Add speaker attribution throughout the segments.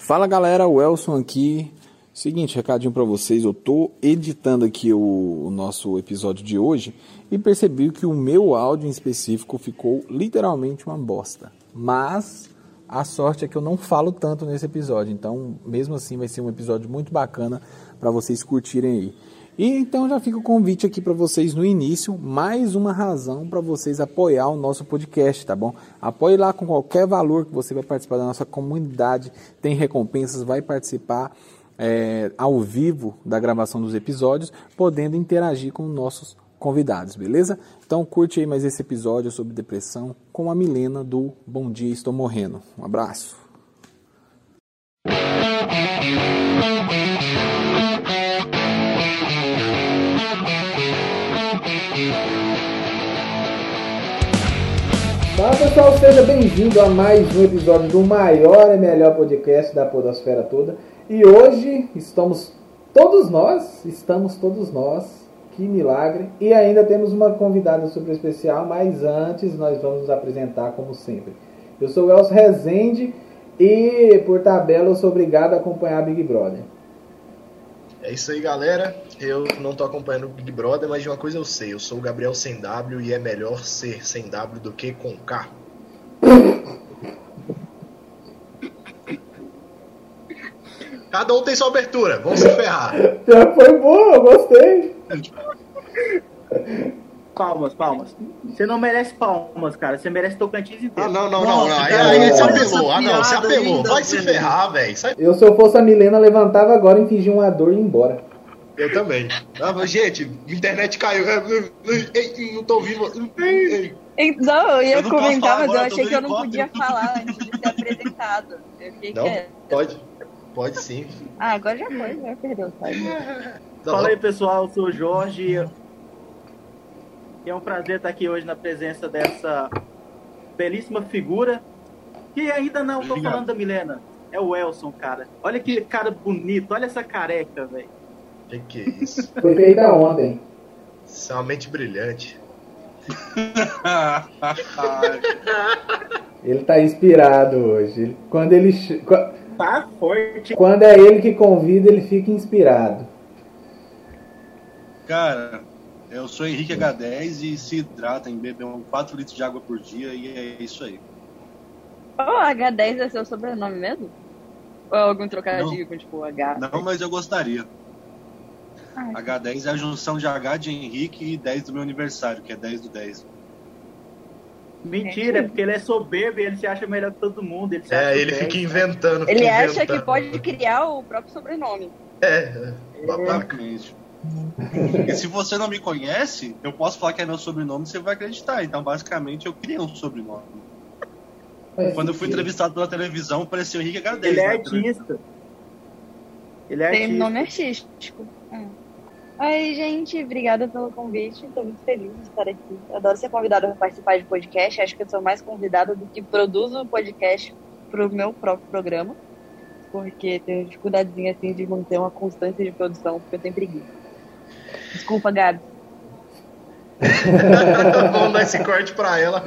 Speaker 1: Fala galera, o Elson aqui. Seguinte, recadinho para vocês, eu tô editando aqui o, o, nosso episódio de hoje e percebi que o meu áudio em específico ficou literalmente uma bosta. Mas a sorte é que eu não falo tanto nesse episódio, então mesmo assim vai ser um episódio muito bacana para vocês curtirem aí. E então já fica o convite aqui para vocês no início, mais uma razão para vocês apoiar o nosso podcast, tá bom? Apoie lá com qualquer valor que você vai participar da nossa comunidade, tem recompensas, vai participar é, ao vivo da gravação dos episódios, podendo interagir com nossos convidados, beleza? Então curte aí mais esse episódio sobre depressão com a Milena do Bom Dia Estou Morrendo. Um abraço. Fala pessoal, seja bem-vindo a mais um episódio do maior e melhor podcast da podosfera toda. E hoje estamos todos nós, estamos todos nós, que milagre. E ainda temos uma convidada super especial, mas antes nós vamos nos apresentar como sempre. Eu sou o Elcio Rezende e por tabela eu sou obrigado a acompanhar Big Brother.
Speaker 2: É isso aí, galera. Eu não tô acompanhando o Big Brother, mas de uma coisa eu sei. Eu sou o Gabriel sem W e é melhor ser sem W do que com K. Cada um tem sua abertura. Vamos se ferrar.
Speaker 1: Já foi eu gostei.
Speaker 3: Palmas, palmas. Você não merece palmas, cara. Você merece Tocantins inteiro.
Speaker 2: Ah, não, não, não. não. Aí, aí você apelou. Ah, não, você apelou. Vai se ferrar, velho.
Speaker 1: Eu, se eu fosse a Milena, levantava agora, infligir uma dor e ir embora.
Speaker 2: Eu também. Ah, gente, internet caiu. Não tô ouvindo.
Speaker 4: Não, eu ia eu comentar, mas eu achei que eu não podia falar antes de ser apresentado. Eu fiquei
Speaker 2: não, quieto. pode. Pode sim.
Speaker 4: Ah, agora já foi, já perdeu, sabe?
Speaker 3: Fala aí, pessoal. Eu sou o Jorge. É um prazer estar aqui hoje na presença dessa belíssima figura. Que ainda não estou falando da Milena. É o Elson, cara. Olha que cara bonito. Olha essa careca, velho.
Speaker 2: Que que é isso?
Speaker 1: Foi feita ontem.
Speaker 2: Isso é uma mente brilhante.
Speaker 1: ele tá inspirado hoje. Quando ele.
Speaker 3: Tá forte.
Speaker 1: Quando é ele que convida, ele fica inspirado.
Speaker 5: Cara, eu sou Henrique H10 e se hidrata em beber 4 litros de água por dia e é isso aí.
Speaker 4: Oh, H10 é seu sobrenome mesmo? Ou é algum trocadilho com tipo H?
Speaker 5: Não, mas eu gostaria. Ai. H10 é a junção de H de Henrique e 10 do meu aniversário, que é 10 do 10.
Speaker 3: Mentira, é porque ele é soberbo e ele se acha melhor que todo mundo. Ele
Speaker 2: é, ele fica inventando.
Speaker 4: Ele
Speaker 2: fica
Speaker 4: acha
Speaker 2: inventando.
Speaker 4: que pode criar o próprio sobrenome.
Speaker 2: É, é.
Speaker 5: Porque se você não me conhece, eu posso falar que é meu sobrenome você vai acreditar. Então, basicamente, eu criei um sobrenome. Quando eu fui entrevistado pela televisão, parecia o Henrique H10.
Speaker 3: Ele é artista. Ele é
Speaker 4: Tem
Speaker 3: artista.
Speaker 4: nome artístico. Hum. Oi, gente, obrigada pelo convite. Estou muito feliz de estar aqui. Eu adoro ser convidada para participar de podcast. Acho que eu sou mais convidada do que produzo podcast para o meu próprio programa. Porque tenho dificuldadezinha assim de manter uma constância de produção, porque eu tenho preguiça. Desculpa, Gabi.
Speaker 2: Vamos dar esse corte pra ela.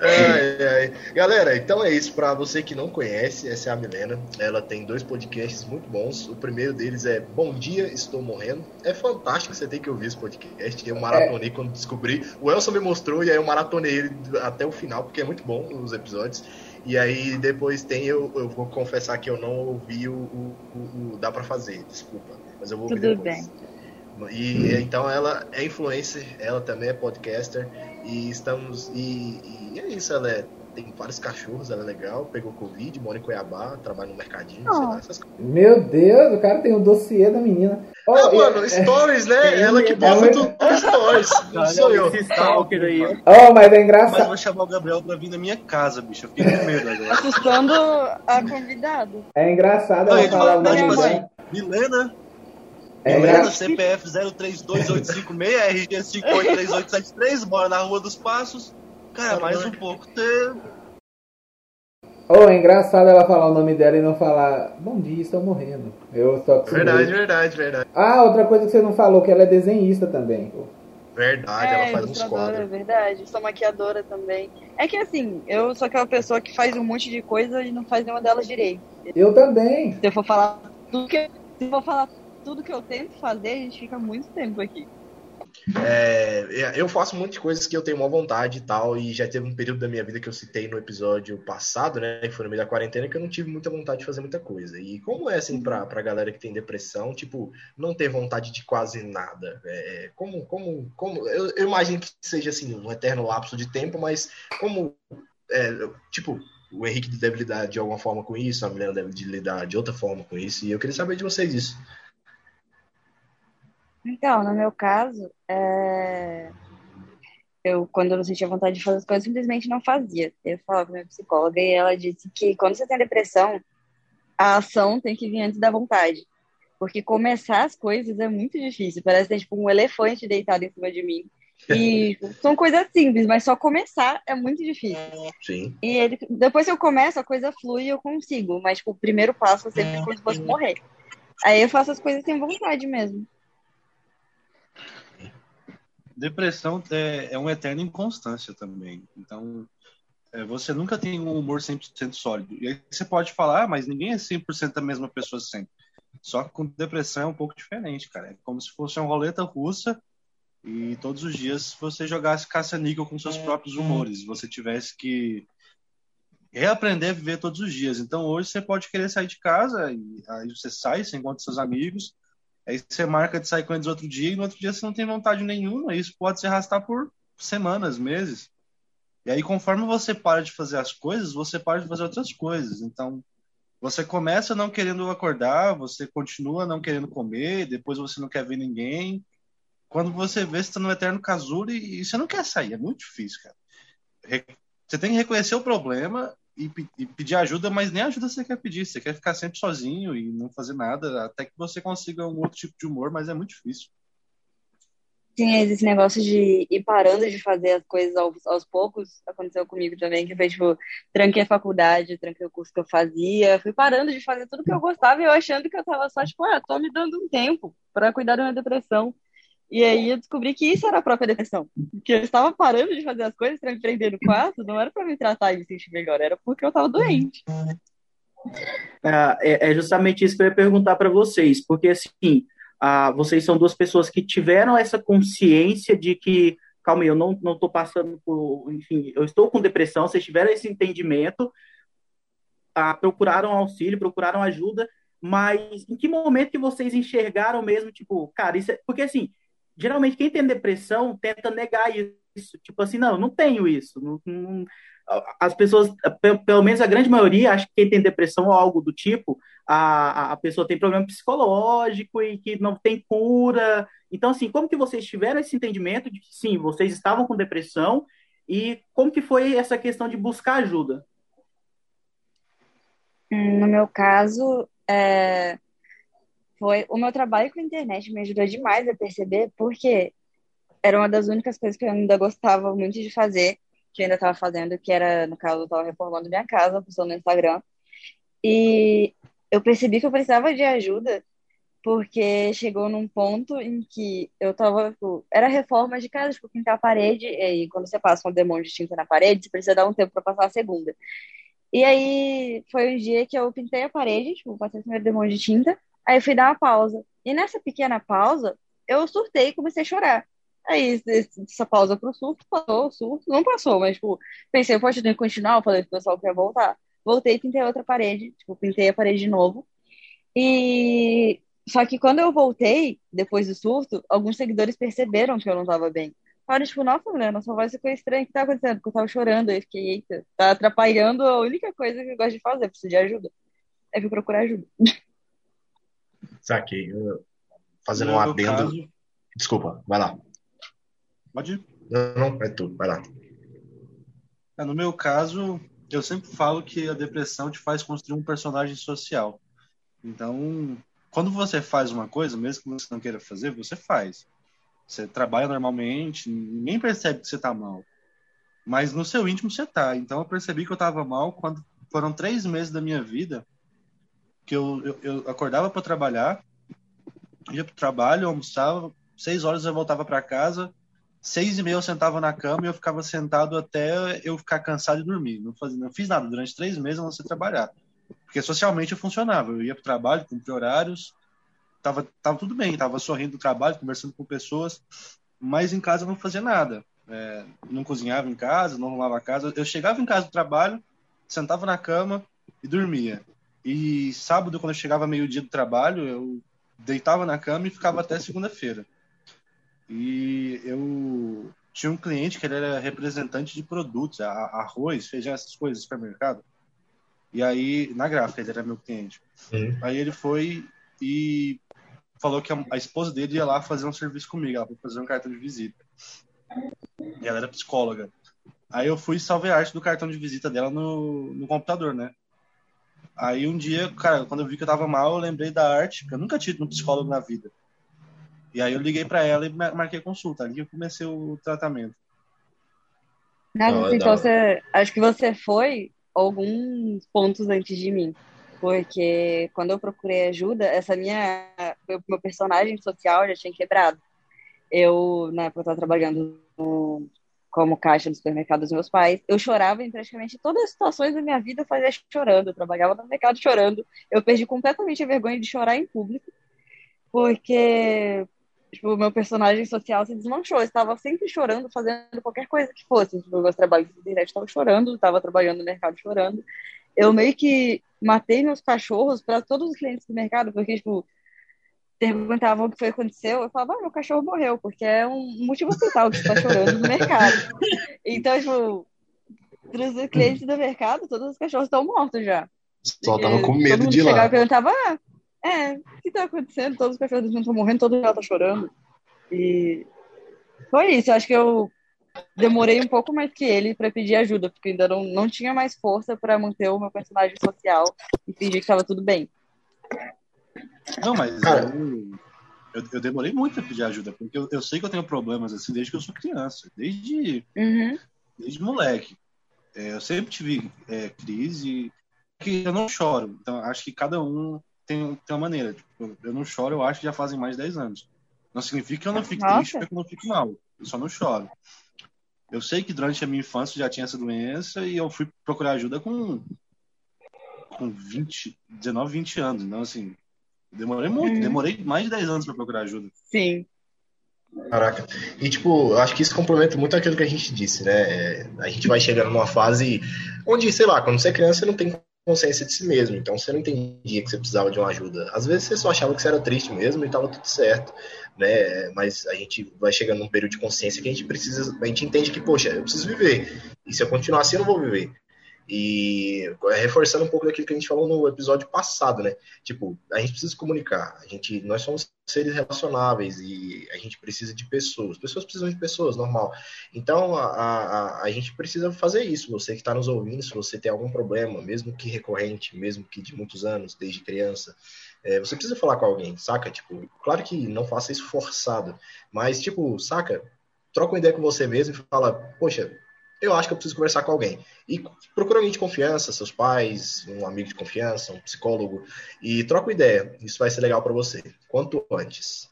Speaker 2: ai, ai. Galera, então é isso. Pra você que não conhece, essa é a Milena. Ela tem dois podcasts muito bons. O primeiro deles é Bom Dia, Estou Morrendo. É fantástico, você tem que ouvir esse podcast. Eu maratonei quando descobri. O Elson me mostrou e aí eu maratonei ele até o final, porque é muito bom os episódios. E aí depois tem, eu, eu vou confessar que eu não ouvi o, o, o, o Dá Pra Fazer, desculpa. Mas eu vou ouvir
Speaker 4: Tudo
Speaker 2: depois.
Speaker 4: bem.
Speaker 2: E então ela é influencer, ela também é podcaster e estamos e, e é isso, ela é, tem vários cachorros, ela é legal, pegou covid, mora em Cuiabá, trabalha no mercadinho, sei lá, essas coisas.
Speaker 1: Meu Deus, o cara tem um dossiê da menina. Oh,
Speaker 2: Ah,
Speaker 1: e-
Speaker 2: mano, stories, né? Ela que posta
Speaker 1: é
Speaker 2: tudo no stories, não sou eu.
Speaker 3: Esse stalker aí.
Speaker 1: Oh, mas é
Speaker 5: Mas eu
Speaker 1: engraçado.
Speaker 5: vou chamar o Gabriel pra vir na minha casa, bicho. Eu fiquei com medo agora.
Speaker 4: Assustando a convidada.
Speaker 1: É engraçado ela falar o nome dela.
Speaker 5: assim, Milena,
Speaker 1: É
Speaker 5: Milena. CPF 032856, RG 583873, mora na Rua dos Passos. Cara, mais um pouco. Você...
Speaker 1: Oh, é engraçado ela falar o nome dela e não falar Bom dia, estou morrendo. Eu acostumado.
Speaker 2: Verdade, verdade, verdade.
Speaker 1: Ah, outra coisa que você não falou, que ela é desenhista também.
Speaker 2: Verdade,
Speaker 4: é,
Speaker 2: ela faz uns quadros.
Speaker 4: verdade. Sou maquiadora também. É que assim, eu sou aquela pessoa que faz um monte de coisa e não faz nenhuma delas direito.
Speaker 1: Eu também.
Speaker 4: Se eu for falar tudo que, se eu for falar tudo que eu tento fazer, a gente fica muito tempo aqui.
Speaker 2: É, eu faço muitas coisas que eu tenho uma vontade e tal, e já teve um período da minha vida que eu citei no episódio passado, né, que foi no meio da quarentena, que eu não tive muita vontade de fazer muita coisa. E como é assim pra, pra galera que tem depressão, tipo, não ter vontade de quase nada? É, como, como, como, eu, eu imagino que seja assim, um eterno lapso de tempo, mas como, é, tipo, o Henrique deve lidar de alguma forma com isso, a Milena deve lidar de outra forma com isso, e eu queria saber de vocês isso.
Speaker 4: Então, no meu caso, é... eu quando eu não sentia vontade de fazer as coisas, simplesmente não fazia. Eu falava com a minha psicóloga e ela disse que quando você tem depressão, a ação tem que vir antes da vontade. Porque começar as coisas é muito difícil. Parece ter tipo um elefante deitado em cima de mim. E são coisas simples, mas só começar é muito difícil.
Speaker 2: Sim.
Speaker 4: E ele, depois que eu começo, a coisa flui e eu consigo. Mas tipo, o primeiro passo é sempre como se fosse morrer. Aí eu faço as coisas sem vontade mesmo.
Speaker 5: Depressão é, é uma eterna inconstância também. Então, é, você nunca tem um humor 100% sólido. E aí você pode falar, ah, mas ninguém é 100% a mesma pessoa sempre. Só que com depressão é um pouco diferente, cara. É como se fosse uma roleta russa e todos os dias você jogasse caça-níquel com seus próprios humores. Você tivesse que reaprender a viver todos os dias. Então, hoje você pode querer sair de casa e aí você sai, você encontra seus amigos, Aí você marca de sair com eles outro dia e no outro dia você não tem vontade nenhuma. Isso pode se arrastar por semanas, meses. E aí, conforme você para de fazer as coisas, você para de fazer outras coisas. Então, você começa não querendo acordar, você continua não querendo comer, depois você não quer ver ninguém. Quando você vê, você está no eterno casulo e, e você não quer sair. É muito difícil, cara. Você tem que reconhecer o problema e, e, pedir ajuda, mas nem ajuda você quer pedir. Você quer ficar sempre sozinho e não fazer nada, até que você consiga um outro tipo de humor, mas é muito difícil.
Speaker 4: Sim, esse negócio de ir parando de fazer as coisas aos, aos poucos aconteceu comigo também, que foi tipo, tranquei a faculdade, tranquei o curso que eu fazia, fui parando de fazer tudo que eu gostava e eu achando que eu tava só, tipo, ah, tô me dando um tempo para cuidar da minha depressão. E aí eu descobri que isso era a própria depressão. Que eu estava parando de fazer as coisas para me prender no quarto, não era para me tratar e me sentir melhor, era porque eu estava doente.
Speaker 3: É, é justamente isso que eu ia perguntar para vocês, porque assim, ah, vocês são duas pessoas que tiveram essa consciência de que, calma aí, eu não estou passando por, enfim, eu estou com depressão, vocês tiveram esse entendimento, ah, procuraram auxílio, procuraram ajuda, mas em que momento que vocês enxergaram mesmo, tipo, cara, isso é, porque assim, geralmente quem tem depressão tenta negar isso. Tipo assim, não, não tenho isso. Não, não, as pessoas, pelo menos a grande maioria, acha que quem tem depressão ou algo do tipo, a, a pessoa tem problema psicológico e que não tem cura. Então, assim, como que vocês tiveram esse entendimento de que, sim, vocês estavam com depressão e como que foi essa questão de buscar ajuda?
Speaker 4: No meu caso, é, foi o meu trabalho com a internet me ajudou demais a perceber, porque era uma das únicas coisas que eu ainda gostava muito de fazer, que eu ainda estava fazendo, que era, no caso, eu estava reformando minha casa, postando no Instagram. E eu percebi que eu precisava de ajuda, porque chegou num ponto em que eu tava, tipo, era reforma de casa, tipo, pintar a parede, e quando você passa um demônio de tinta na parede, você precisa dar um tempo para passar a segunda. E aí foi um dia que eu pintei a parede, tipo, passei o primeiro demônio de tinta, Aí eu fui dar uma pausa. E nessa pequena pausa, eu surtei e comecei a chorar. Aí, essa pausa pro surto, passou, o surto, não passou, mas, tipo, pensei, poxa, eu tenho que continuar, falei pro pessoal que ia voltar. Voltei e pintei outra parede, tipo, pintei a parede de novo. E... Só que quando eu voltei, depois do surto, alguns seguidores perceberam que eu não tava bem. Falaram, tipo, nossa, mulher, nossa voz ficou estranha, o que tá acontecendo? Porque eu tava chorando, aí fiquei, eita, tá atrapalhando a única coisa que eu gosto de fazer, preciso de ajuda. Aí fui procurar ajuda.
Speaker 2: Saquei. Fazendo um adendo. Caso... Desculpa, vai lá.
Speaker 5: Pode ir.
Speaker 2: Não, não, é tudo, vai lá.
Speaker 5: É, no meu caso, eu sempre falo que a depressão te faz construir um personagem social. Então, quando você faz uma coisa, mesmo que você não queira fazer, você faz. Você trabalha normalmente, ninguém percebe que você tá mal. Mas no seu íntimo você tá. Então eu percebi que eu tava mal quando foram três meses da minha vida que eu, eu, eu acordava para trabalhar, ia para o trabalho, almoçava, seis horas eu voltava para casa, seis e meia eu sentava na cama e eu ficava sentado até eu ficar cansado e dormir. Não, fazia, não fiz nada durante três meses não ser trabalhar. Porque socialmente eu funcionava. Eu ia para o trabalho, cumpria horários, tava, tava tudo bem, tava sorrindo do trabalho, conversando com pessoas, mas em casa eu não fazia nada. É, não cozinhava em casa, não arrumava a casa. Eu chegava em casa do trabalho, sentava na cama e dormia. E sábado, quando eu chegava meio-dia do trabalho, eu deitava na cama e ficava até segunda-feira. E eu tinha um cliente que ele era representante de produtos, arroz, feijão, essas coisas, supermercado. E aí, na gráfica, ele era meu cliente. Uhum. Aí ele foi e falou que a, a, esposa dele ia lá fazer um serviço comigo, ela foi fazer um cartão de visita. E ela era psicóloga. Aí eu fui salvar a arte do cartão de visita dela no, no computador, né? Aí um dia, cara, quando eu vi que eu tava mal, eu lembrei da arte, porque eu nunca tive um psicólogo na vida. E aí eu liguei para ela e marquei consulta. Ali eu comecei o tratamento.
Speaker 4: Nossa, então você, acho que você foi alguns pontos antes de mim. Porque quando eu procurei ajuda, essa minha meu, meu personagem social já tinha quebrado. Eu, na época, eu estava trabalhando no, como caixa do supermercado dos meus pais. Eu chorava em praticamente todas as situações da minha vida, eu fazia chorando. Eu trabalhava no mercado chorando. Eu perdi completamente a vergonha de chorar em público, porque tipo, meu personagem social se desmanchou. Eu estava sempre chorando, fazendo qualquer coisa que fosse. Tipo, meus trabalhos de internet estava chorando, estava trabalhando no mercado chorando. Eu meio que matei meus cachorros para todos os clientes do mercado, porque, tipo, perguntavam o que foi que aconteceu, eu falava, ah, meu cachorro morreu, porque é um motivo total que está chorando no mercado. Então, tipo, para os clientes do mercado, todos os cachorros estão mortos já.
Speaker 2: Só tava com medo de ir lá.
Speaker 4: e perguntava, ah, é, o que tá acontecendo? Todos os cachorros estão morrendo, todo mundo tá chorando. E foi isso. Eu acho que eu demorei um pouco mais que ele para pedir ajuda, porque ainda não, não tinha mais força para manter o meu personagem social e fingir que estava tudo bem.
Speaker 5: Não, mas eu, eu, eu, demorei muito para pedir ajuda, porque eu, eu, sei que eu tenho problemas assim desde que eu sou criança, desde,
Speaker 4: uhum.
Speaker 5: desde moleque. É, eu sempre tive é, crise, que eu não choro. Então, acho que cada um tem, tem uma maneira. Tipo, eu não choro, eu acho que já fazem mais de 10 anos. Não significa que eu não fique Nossa. triste, porque eu não fico mal. Eu só não choro. Eu sei que durante a minha infância já tinha essa doença e eu fui procurar ajuda com, com 20, 19, 20 anos. Então, assim, demorei muito, uhum. demorei mais de 10 anos para procurar ajuda.
Speaker 4: Sim.
Speaker 2: Caraca. E, tipo, acho que isso complementa muito aquilo que a gente disse, né? É, a gente vai chegando numa fase onde, sei lá, quando você é criança, você não tem consciência de si mesmo. Então você não entendia que você precisava de uma ajuda. Às vezes você só achava que você era triste mesmo e estava tudo certo, né? Mas a gente vai chegando num período de consciência que a gente precisa, a gente entende que, poxa, eu preciso viver. E se eu continuar assim, eu não vou viver. E reforçando um pouco daquilo que a gente falou no episódio passado, né? Tipo, a gente precisa comunicar. A gente, nós somos seres relacionáveis e a gente precisa de pessoas. Pessoas precisam de pessoas, normal. Então, a, a, a gente precisa fazer isso. Você que está nos ouvindo, se você tem algum problema, mesmo que recorrente, mesmo que de muitos anos, desde criança, é, você precisa falar com alguém, saca? Tipo, claro que não faça isso forçado, mas, tipo, saca? Troca uma ideia com você mesmo e fala, poxa, eu acho que eu preciso conversar com alguém. E procura alguém de confiança, seus pais, um amigo de confiança, um psicólogo, e troca uma ideia. Isso vai ser legal para você, quanto antes.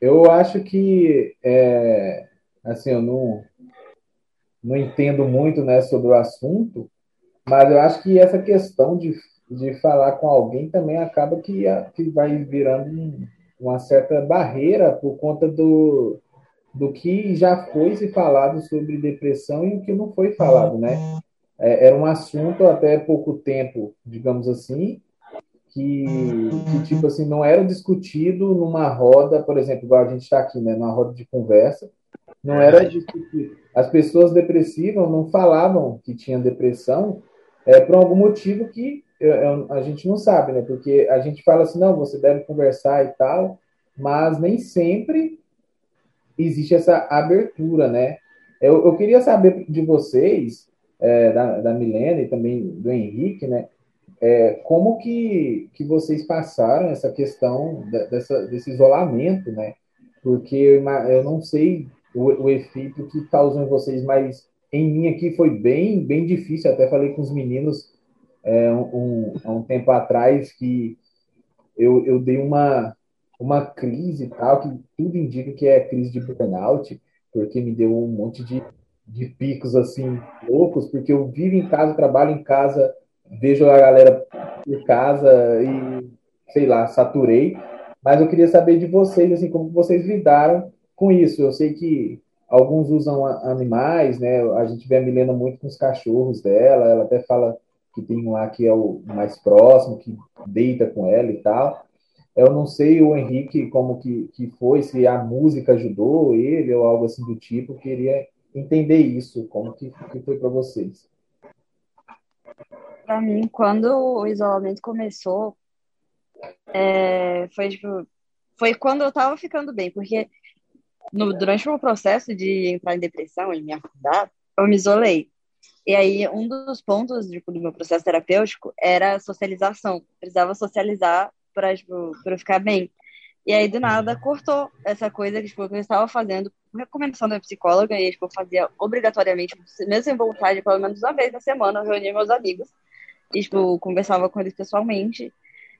Speaker 1: Eu acho que, é, assim, eu não, não entendo muito né, sobre o assunto, mas eu acho que essa questão de, de falar com alguém também acaba que, que vai virando um, uma certa barreira por conta do, do que já foi se falado sobre depressão e o que não foi falado, né? É, era um assunto até pouco tempo, digamos assim, que, que, tipo assim não era discutido numa roda, por exemplo, igual a gente está aqui, né, numa roda de conversa, não era discutido. As pessoas depressivas não falavam que tinham depressão é, por algum motivo que eu, eu, a gente não sabe, né? Porque a gente fala assim, não, você deve conversar e tal, mas nem sempre existe essa abertura, né? Eu, eu queria saber de vocês, é, da, da Milena e também do Henrique, né? É, como que, que vocês passaram essa questão dessa, desse isolamento, né? Porque eu, eu não sei o, o efeito que causou em vocês, mas em mim aqui foi bem, bem difícil. Até falei com os meninos é, um, um, um tempo atrás que eu, eu dei uma uma crise e tal, que tudo indica que é crise de burnout, porque me deu um monte de, de picos assim loucos, porque eu vivo em casa, trabalho em casa, vejo a galera por casa e sei lá, saturei. Mas eu queria saber de vocês, assim, como vocês lidaram com isso. Eu sei que alguns usam animais, né? A gente vê a Milena muito com os cachorros dela, ela até fala que tem um lá que é o mais próximo, que deita com ela e tal. Eu não sei o Henrique como que, que foi, se a música ajudou ele ou algo assim do tipo. Queria entender isso, como que, que foi para vocês.
Speaker 4: Para mim, quando o isolamento começou, é, foi tipo, foi quando eu tava ficando bem, porque no, durante o meu processo de entrar em depressão e me afundar, eu me isolei. E aí, um dos pontos tipo, do meu processo terapêutico era socialização. precisava socializar para tipo, eu ficar bem. E aí, do nada, cortou essa coisa que, tipo, eu estava fazendo por recomendação da psicóloga, e tipo, eu fazia obrigatoriamente, mesmo sem vontade, pelo menos uma vez na semana, eu reunia meus amigos e, tipo, conversava com eles pessoalmente.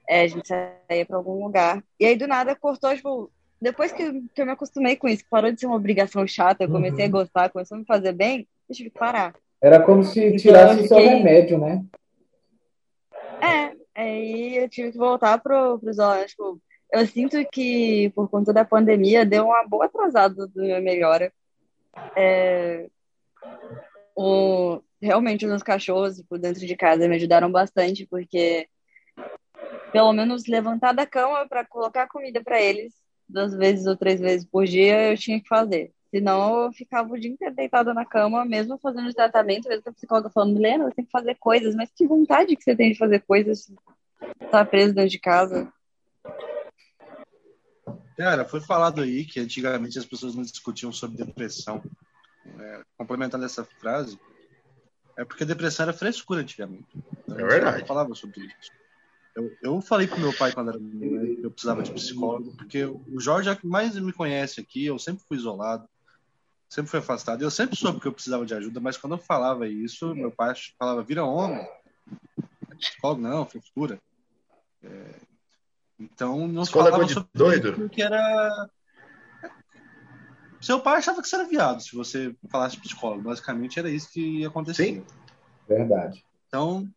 Speaker 4: É, a gente saía para algum lugar. E aí, do nada, cortou, tipo, depois que, que eu me acostumei com isso, parou de ser uma obrigação chata, eu comecei uhum. a gostar, começou a me fazer bem, eu tive que parar.
Speaker 1: Era como se então, tirasse o fiquei... seu remédio, né?
Speaker 4: É, aí eu tive que voltar pro, pro isolamento. Tipo, eu sinto que, por conta da pandemia, deu uma boa atrasada do meu melhora. É, o, realmente, os cachorros, tipo, dentro de casa, me ajudaram bastante, porque pelo menos levantar da cama para colocar comida para eles duas vezes ou três vezes por dia eu tinha que fazer. Senão eu ficava o dia inteiro deitada na cama, mesmo fazendo tratamento, mesmo a psicóloga falando, Milena, você tem que fazer coisas, mas que vontade que você tem de fazer coisas, tá preso dentro de casa.
Speaker 5: Cara, foi falado aí que antigamente as pessoas não discutiam sobre depressão. É, complementando essa frase, é porque depressão era frescura antigamente.
Speaker 2: É verdade.
Speaker 5: Não falava sobre isso. Eu, eu falei pro meu pai quando era menino que eu precisava de psicólogo, porque o Jorge é que mais me conhece aqui, eu sempre fui isolado, sempre fui afastado. Eu sempre soube que eu precisava de ajuda, mas quando eu falava isso, meu pai falava, vira homem. Psicólogo não, frescura. É, então não
Speaker 2: Escola falava sobre doido.
Speaker 5: porque era seu pai achava que você era viado se você falasse psicólogo. Basicamente era isso que ia acontecer. Sim.
Speaker 1: Verdade.
Speaker 5: Então,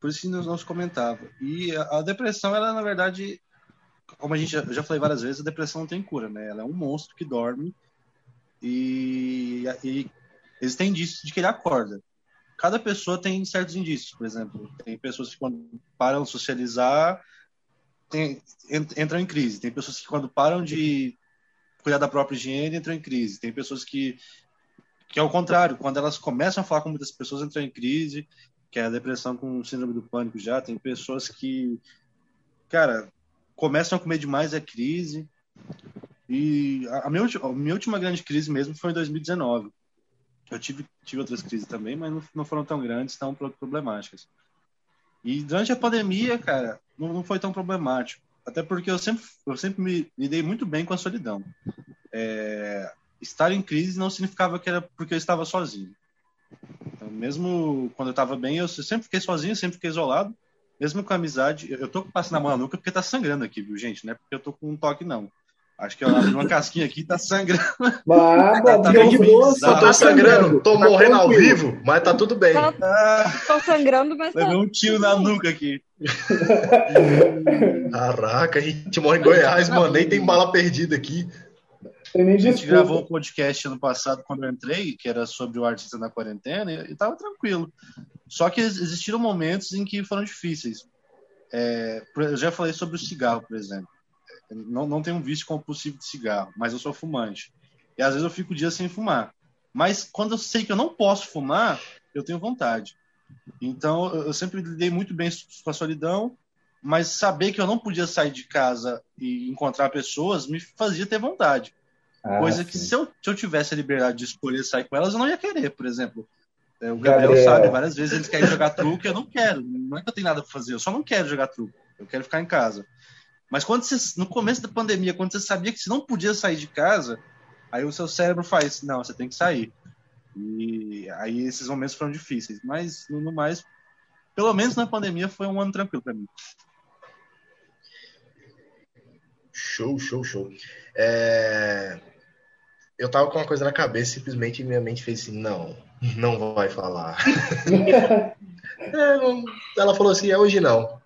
Speaker 5: por isso que não se comentava. E a, a, depressão, ela na verdade, como a gente já, já falei várias vezes, a depressão não tem cura, né? Ela é um monstro que dorme e, e existem indícios de que ele acorda. Cada pessoa tem certos indícios, por exemplo, tem pessoas que quando param de socializar tem, entram em crise. Tem pessoas que quando param de cuidar da própria higiene entram em crise. Tem pessoas que que é o contrário, quando elas começam a falar com muitas pessoas entram em crise que é a depressão com síndrome do pânico já. Tem pessoas que, cara, começam a comer demais, é crise. E a minha, a minha última grande crise mesmo foi em 2019. Eu tive, tive outras crises também, mas não, não foram tão grandes, tão problemáticas. E durante a pandemia, cara, não, não foi tão problemático. Até porque eu sempre, eu sempre me lidei muito bem com a solidão. É, estar em crise não significava que era porque eu estava sozinho. Então, mesmo quando eu estava bem, eu sempre fiquei sozinho, sempre fiquei isolado, mesmo com amizade. Eu tô passando a mão na nuca porque tá sangrando aqui, viu, gente? Não é porque eu tô com um toque, não. Acho que eu abri uma casquinha aqui tá sangrando.
Speaker 1: Mas, tá, tá bem
Speaker 2: eu tô sangrando, tô tá morrendo ao vivo, mas tá tudo bem. Tô,
Speaker 4: tô sangrando, mas
Speaker 5: tá. Levei um tiro na nuca aqui.
Speaker 2: Caraca, a gente mora em Goiás, mano, nem tem bala perdida aqui.
Speaker 5: Tem nem a gente gravou um podcast ano passado quando eu entrei, que era sobre o artista na quarentena, e, e tava tranquilo. Só que existiram momentos em que foram difíceis. É, eu já falei sobre o cigarro, por exemplo. Não, não tenho um vício compulsivo de cigarro, mas eu sou fumante. E às vezes eu fico dias sem fumar. Mas quando eu sei que eu não posso fumar, eu tenho vontade. Então eu sempre lidei muito bem com a solidão, mas saber que eu não podia sair de casa e encontrar pessoas me fazia ter vontade. Ah, Coisa que se eu, se eu tivesse a liberdade de escolher sair com elas, eu não ia querer, por exemplo. É, o Gabriel, Gabriel sabe, várias vezes eles querem jogar truque, eu não quero. Não é que eu tenho nada para fazer, eu só não quero jogar truque. Eu quero ficar em casa. Mas quando você, no começo da pandemia, quando você sabia que você não podia sair de casa, aí o seu cérebro faz, não, você tem que sair. E aí esses momentos foram difíceis. Mas, no mais, pelo menos na pandemia, foi um ano tranquilo para mim.
Speaker 2: Show, show, show. É... Eu tava com uma coisa na cabeça, simplesmente minha mente fez assim, não, não vai falar. é. Ela falou assim, é hoje não.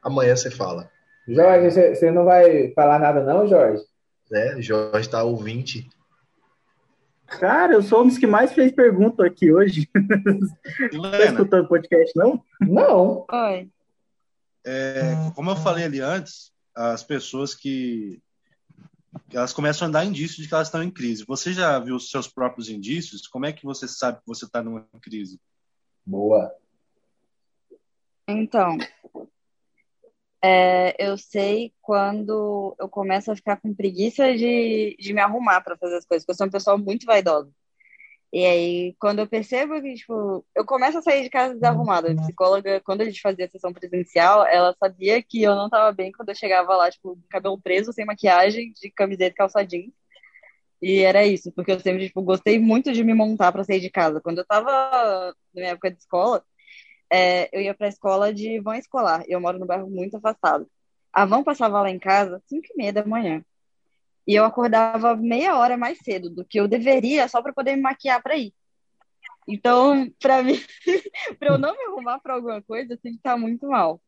Speaker 2: Amanhã você fala.
Speaker 1: Jorge, você não vai falar nada não, Jorge?
Speaker 2: É, Jorge tá ouvinte.
Speaker 3: Cara, eu sou um dos que mais fez pergunta aqui hoje. Tá escutando podcast, não?
Speaker 1: Não.
Speaker 4: Oi.
Speaker 5: É, como eu falei ali antes, as pessoas que elas começam a dar indícios de que elas estão em crise. Você já viu os seus próprios indícios? Como é que você sabe que você está numa crise?
Speaker 1: Boa.
Speaker 4: Então, é, eu sei quando eu começo a ficar com preguiça de, de me arrumar para fazer as coisas, porque eu sou uma pessoa muito vaidosa. E aí, quando eu percebo que, tipo, eu começo a sair de casa desarrumada. A psicóloga, quando a gente fazia a sessão presencial, ela sabia que eu não estava bem quando eu chegava lá, tipo, cabelo preso, sem maquiagem, de camiseta e calça jeans. E era isso, porque eu sempre, tipo, gostei muito de me montar para sair de casa. Quando eu tava na minha época de escola, é, eu ia pra escola de van escolar. Eu moro num bairro muito afastado. A van passava lá em casa 5 e meia da manhã. E eu acordava meia hora mais cedo do que eu deveria só para poder me maquiar para ir. Então, para mim, para eu não me arrumar para alguma coisa, eu tenho que estar muito mal.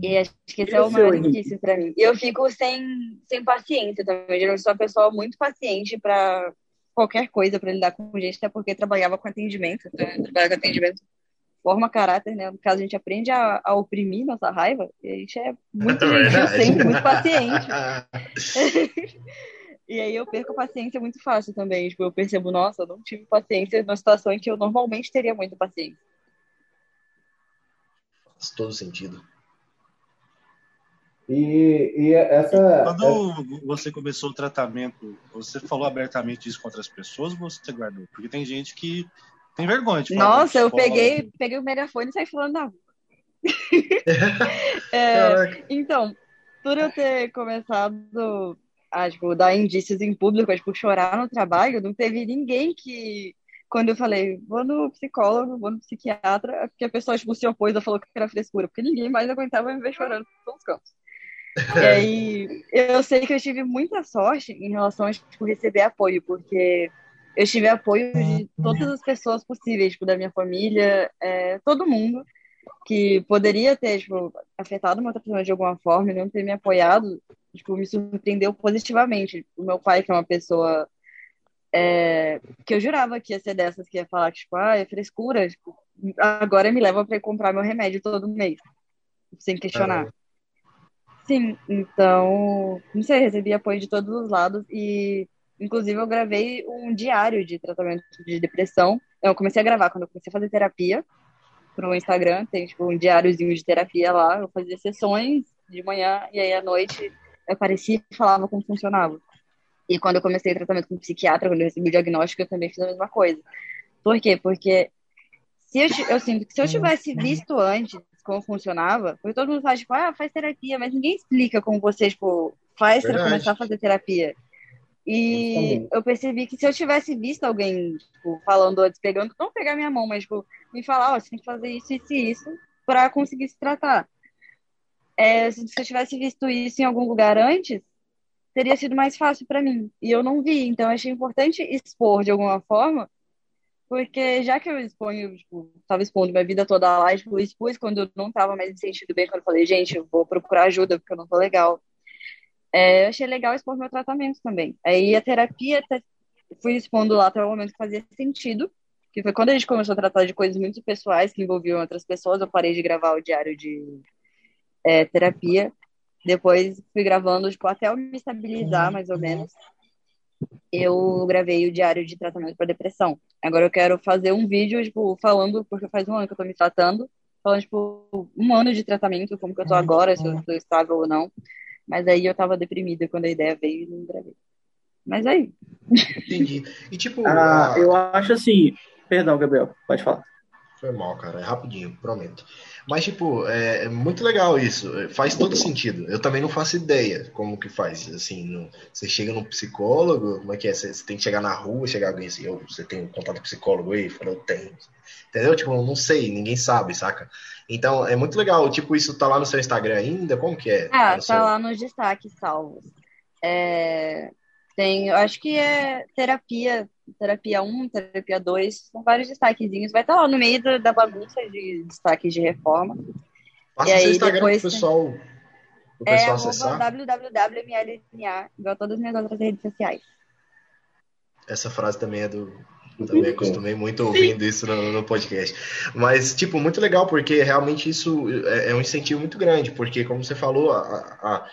Speaker 4: E acho que esse é o maior difícil para mim. E eu fico sem, sem paciência também. Eu sou uma pessoa muito paciente para qualquer coisa para lidar com gente, até porque trabalhava com atendimento. Né? Trabalhar com atendimento forma caráter, né? No caso, a gente aprende a, a oprimir nossa raiva, e a gente é muito é sempre, muito paciente. e aí eu perco a paciência muito fácil também. Tipo, eu percebo, nossa, eu não tive paciência numa situação em que eu normalmente teria muita paciência.
Speaker 2: Faz todo sentido.
Speaker 1: E, e essa.
Speaker 5: Quando você começou o tratamento, você falou abertamente isso com outras pessoas ou você guardou? Porque tem gente que tem vergonha de
Speaker 4: falar. Nossa, eu peguei, peguei o megafone e saí falando na rua. é, então, por eu ter começado a tipo, dar indícios em público, a tipo, chorar no trabalho, não teve ninguém que, quando eu falei, vou no psicólogo, vou no psiquiatra, que a pessoa tipo, se opôs e falou que era frescura, porque ninguém mais aguentava me ver chorando pelos cantos. E aí, eu sei que eu tive muita sorte em relação a tipo, receber apoio, porque eu tive apoio de todas as pessoas possíveis, tipo, da minha família, é, todo mundo que poderia ter, tipo, afetado uma outra pessoa de alguma forma e não ter me apoiado, tipo, me surpreendeu positivamente. O meu pai, que é uma pessoa é, que eu jurava que ia ser dessas que ia falar, tipo, ah, é frescura, tipo, agora me leva para comprar meu remédio todo mês, sem questionar. Uhum. Sim, então, não sei, recebi apoio de todos os lados e Inclusive, eu gravei um diário de tratamento de depressão. Eu comecei a gravar quando eu comecei a fazer terapia pro Instagram. Tem, tipo, um diáriozinho de terapia lá. Eu fazia sessões de manhã e aí à noite eu aparecia e falava como funcionava. E quando eu comecei o tratamento com psiquiatra, quando eu recebi o diagnóstico, eu também fiz a mesma coisa. Por quê? Porque se eu, eu sinto que se eu tivesse visto antes como funcionava, porque todo mundo fala, tipo, ah, faz terapia, mas ninguém explica como você, tipo, faz para começar a fazer terapia. E eu percebi que se eu tivesse visto alguém tipo, falando antes, pegando, não pegar minha mão, mas tipo, me falar, ó, oh, você tem que fazer isso, isso e isso para conseguir se tratar. É, se eu tivesse visto isso em algum lugar antes, teria sido mais fácil para mim. E eu não vi, então achei importante expor de alguma forma, porque já que eu exponho, tipo, tava expondo minha vida toda lá, tipo, expus quando eu não tava mais me sentindo bem, quando eu falei, gente, eu vou procurar ajuda porque eu não tô legal é, eu achei legal expor meu tratamento também. Aí a terapia, fui expondo lá até o momento que fazia sentido, que foi quando a gente começou a tratar de coisas muito pessoais que envolviam outras pessoas, eu parei de gravar o diário de é, terapia. Depois fui gravando, tipo, até eu me estabilizar, mais ou menos. Eu gravei o diário de tratamento para depressão. Agora eu quero fazer um vídeo, tipo, falando, porque faz um ano que eu tô me tratando, falando, tipo, um ano de tratamento, como que eu tô agora, se eu estou estável ou não. Mas aí eu tava deprimida quando a ideia veio e não gravei. Mas aí.
Speaker 2: Entendi. E tipo.
Speaker 3: Ah, eu acho assim. Perdão, Gabriel, pode falar.
Speaker 2: Foi mal, cara. É rapidinho, prometo. Mas, tipo, é, é muito legal isso. Faz todo sentido. Eu também não faço ideia como que faz. Assim, você chega num psicólogo, como é que é? Você, você, tem que chegar na rua, chegar alguém assim, oh, você tem um contato com psicólogo aí? Falou, tenho. Entendeu? Tipo, não sei, ninguém sabe, saca? Então, é muito legal. Tipo, isso tá lá no seu Instagram ainda? Como que é?
Speaker 4: Ah, tá
Speaker 2: seu...
Speaker 4: lá nos destaques salvos. É... Tem, eu acho que é terapia, terapia 1, terapia 2, são vários destaquezinhos. Vai estar lá no meio da, da bagunça de destaques de reforma.
Speaker 2: Passa e seu aí, Instagram depois, pro pessoal, pro
Speaker 4: é,
Speaker 2: pessoal acessar.
Speaker 4: www.mlna, igual todas as minhas outras redes sociais.
Speaker 2: Essa frase também é do, também acostumei muito ouvindo isso no, no, podcast. Mas, tipo, muito legal, porque realmente isso é, é, um incentivo muito grande, porque, como você falou, a, a,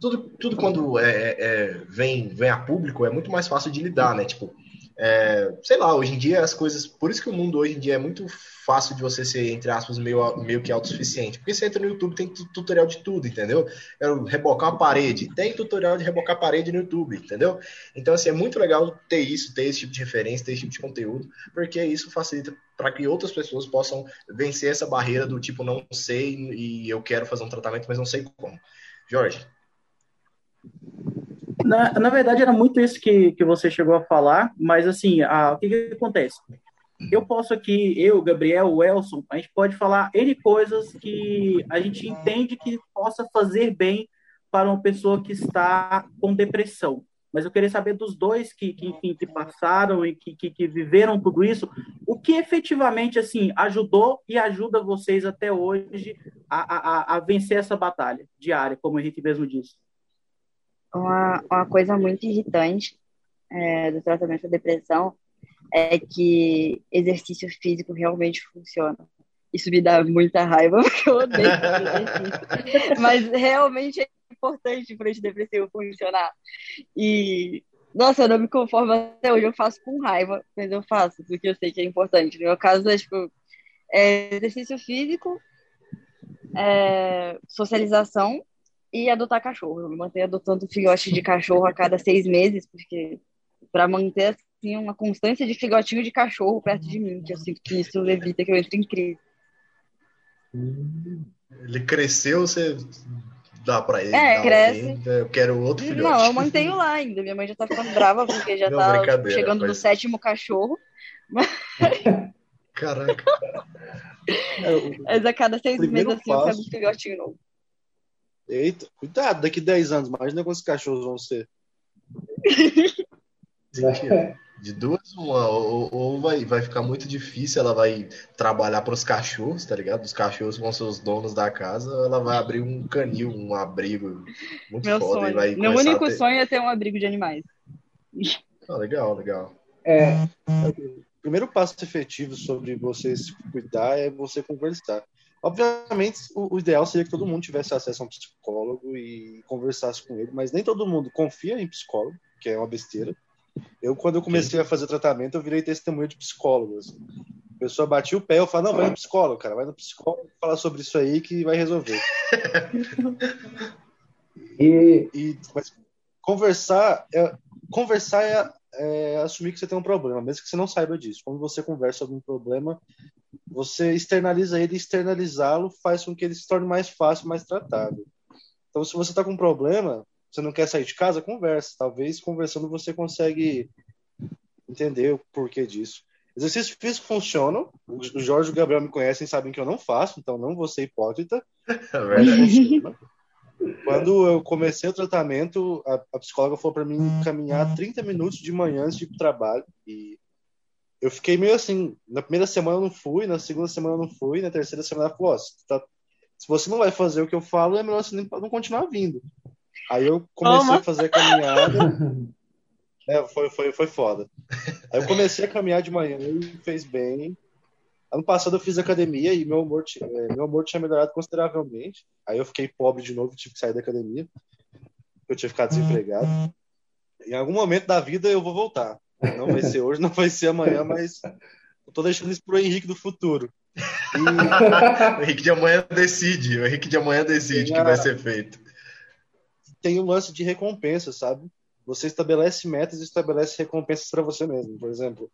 Speaker 2: tudo, tudo quando é, é, é, vem, vem a público é muito mais fácil de lidar, né? Tipo, é, sei lá, hoje em dia as coisas. Por isso que o mundo hoje em dia é muito fácil de você ser, entre aspas, meio, meio que autossuficiente. Porque você entra no YouTube, tem tutorial de tudo, entendeu? Quero rebocar uma parede, tem tutorial de rebocar a parede no YouTube, entendeu? Então, assim, é muito legal ter isso, ter esse tipo de referência, ter esse tipo de conteúdo, porque isso facilita para que outras pessoas possam vencer essa barreira do tipo, não sei e eu quero fazer um tratamento, mas não sei como. Jorge.
Speaker 3: Na, na verdade, era muito isso que, que você chegou a falar, mas assim, a, o que, que acontece? Eu posso aqui, eu, Gabriel, o Elson, a gente pode falar N coisas que a gente entende que possa fazer bem para uma pessoa que está com depressão. Mas eu queria saber dos dois que, que enfim, que passaram e que, que, que viveram tudo isso, o que efetivamente, assim, ajudou e ajuda vocês até hoje a, a, a vencer essa batalha diária, como a gente mesmo disse?
Speaker 4: Uma, uma coisa muito irritante é, do tratamento da depressão é que exercício físico realmente funciona. Isso me dá muita raiva, porque eu odeio exercício. Mas realmente é importante para o antidepressivo funcionar. E, nossa, eu não me conformo até hoje, eu faço com raiva, mas eu faço, porque eu sei que é importante. No meu caso, é, tipo, é exercício físico, é, socialização e adotar cachorro. Eu me mantenho adotando filhote de cachorro a cada seis meses, porque para manter assim uma constância de filhotinho de cachorro perto de mim, que eu sinto que isso evita que eu entre em crise.
Speaker 2: Ele cresceu, você dá para ele?
Speaker 4: É, cresce.
Speaker 2: eu quero outro filhote.
Speaker 4: Não, eu mantenho lá ainda. Minha mãe já tá ficando brava porque já Não, tá chegando no sétimo cachorro.
Speaker 2: Caraca.
Speaker 4: Mas a cada seis meses assim passo... eu pego um filhotinho novo.
Speaker 5: Eita, cuidado, daqui 10 anos, imagina quantos cachorros vão ser.
Speaker 2: De duas, uma, ou, ou, vai, vai ficar muito difícil, ela vai trabalhar para os cachorros, tá ligado? Os cachorros vão ser os donos da casa, ela vai abrir um canil, um abrigo muito
Speaker 4: Meu
Speaker 2: foda.
Speaker 4: Sonho.
Speaker 2: E vai
Speaker 4: Meu único ter... sonho é ter um abrigo de animais.
Speaker 2: Ah, legal, legal.
Speaker 1: É.
Speaker 5: O primeiro passo efetivo sobre você se cuidar é você conversar. Obviamente, o, o, ideal seria que todo mundo tivesse acesso a um psicólogo e conversasse com ele, mas nem todo mundo confia em psicólogo, que é uma besteira. Eu, quando eu comecei a fazer tratamento, eu virei testemunho de psicólogo. Assim. A pessoa batia o pé, eu falo, não, vai no psicólogo, cara, vai no psicólogo, fala sobre isso aí que vai resolver. e, e conversar, é, conversar é, é, assumir que você tem um problema, mesmo que você não saiba disso. Quando você conversa sobre um problema, você externaliza ele externalizá-lo faz com que ele se torne mais fácil, mais tratável. Então, se você está com um problema, você não quer sair de casa, conversa. Talvez conversando você consegue entender o porquê disso. Exercícios físicos funcionam. O Jorge e o Gabriel me conhecem sabem que eu não faço, então não vou ser hipócrita. É Quando eu comecei o tratamento, a, a psicóloga falou para mim caminhar 30 minutos de manhã antes de ir para o trabalho. E eu fiquei meio assim, na primeira semana eu não fui, na segunda semana eu não fui, na terceira semana ela falou, oh, se, tá, se, você não vai fazer o que eu falo, é melhor você não continuar vindo. Aí eu comecei Toma. a fazer a caminhada. é, foi, foi, foi foda. Aí eu comecei a caminhar de manhã e fez bem. Ano passado eu fiz academia e meu humor, é, meu humor tinha melhorado consideravelmente. Aí eu fiquei pobre de novo, tive que sair da academia. Eu tinha ficado desempregado. Em algum momento da vida eu vou voltar. Não vai ser hoje, não vai ser amanhã, mas eu tô deixando isso pro Henrique do futuro.
Speaker 2: E... o Henrique de amanhã decide, o Henrique de amanhã decide o que vai ser feito.
Speaker 5: Tem um lance de recompensa, sabe? Você estabelece metas e estabelece recompensas para você mesmo. Por exemplo,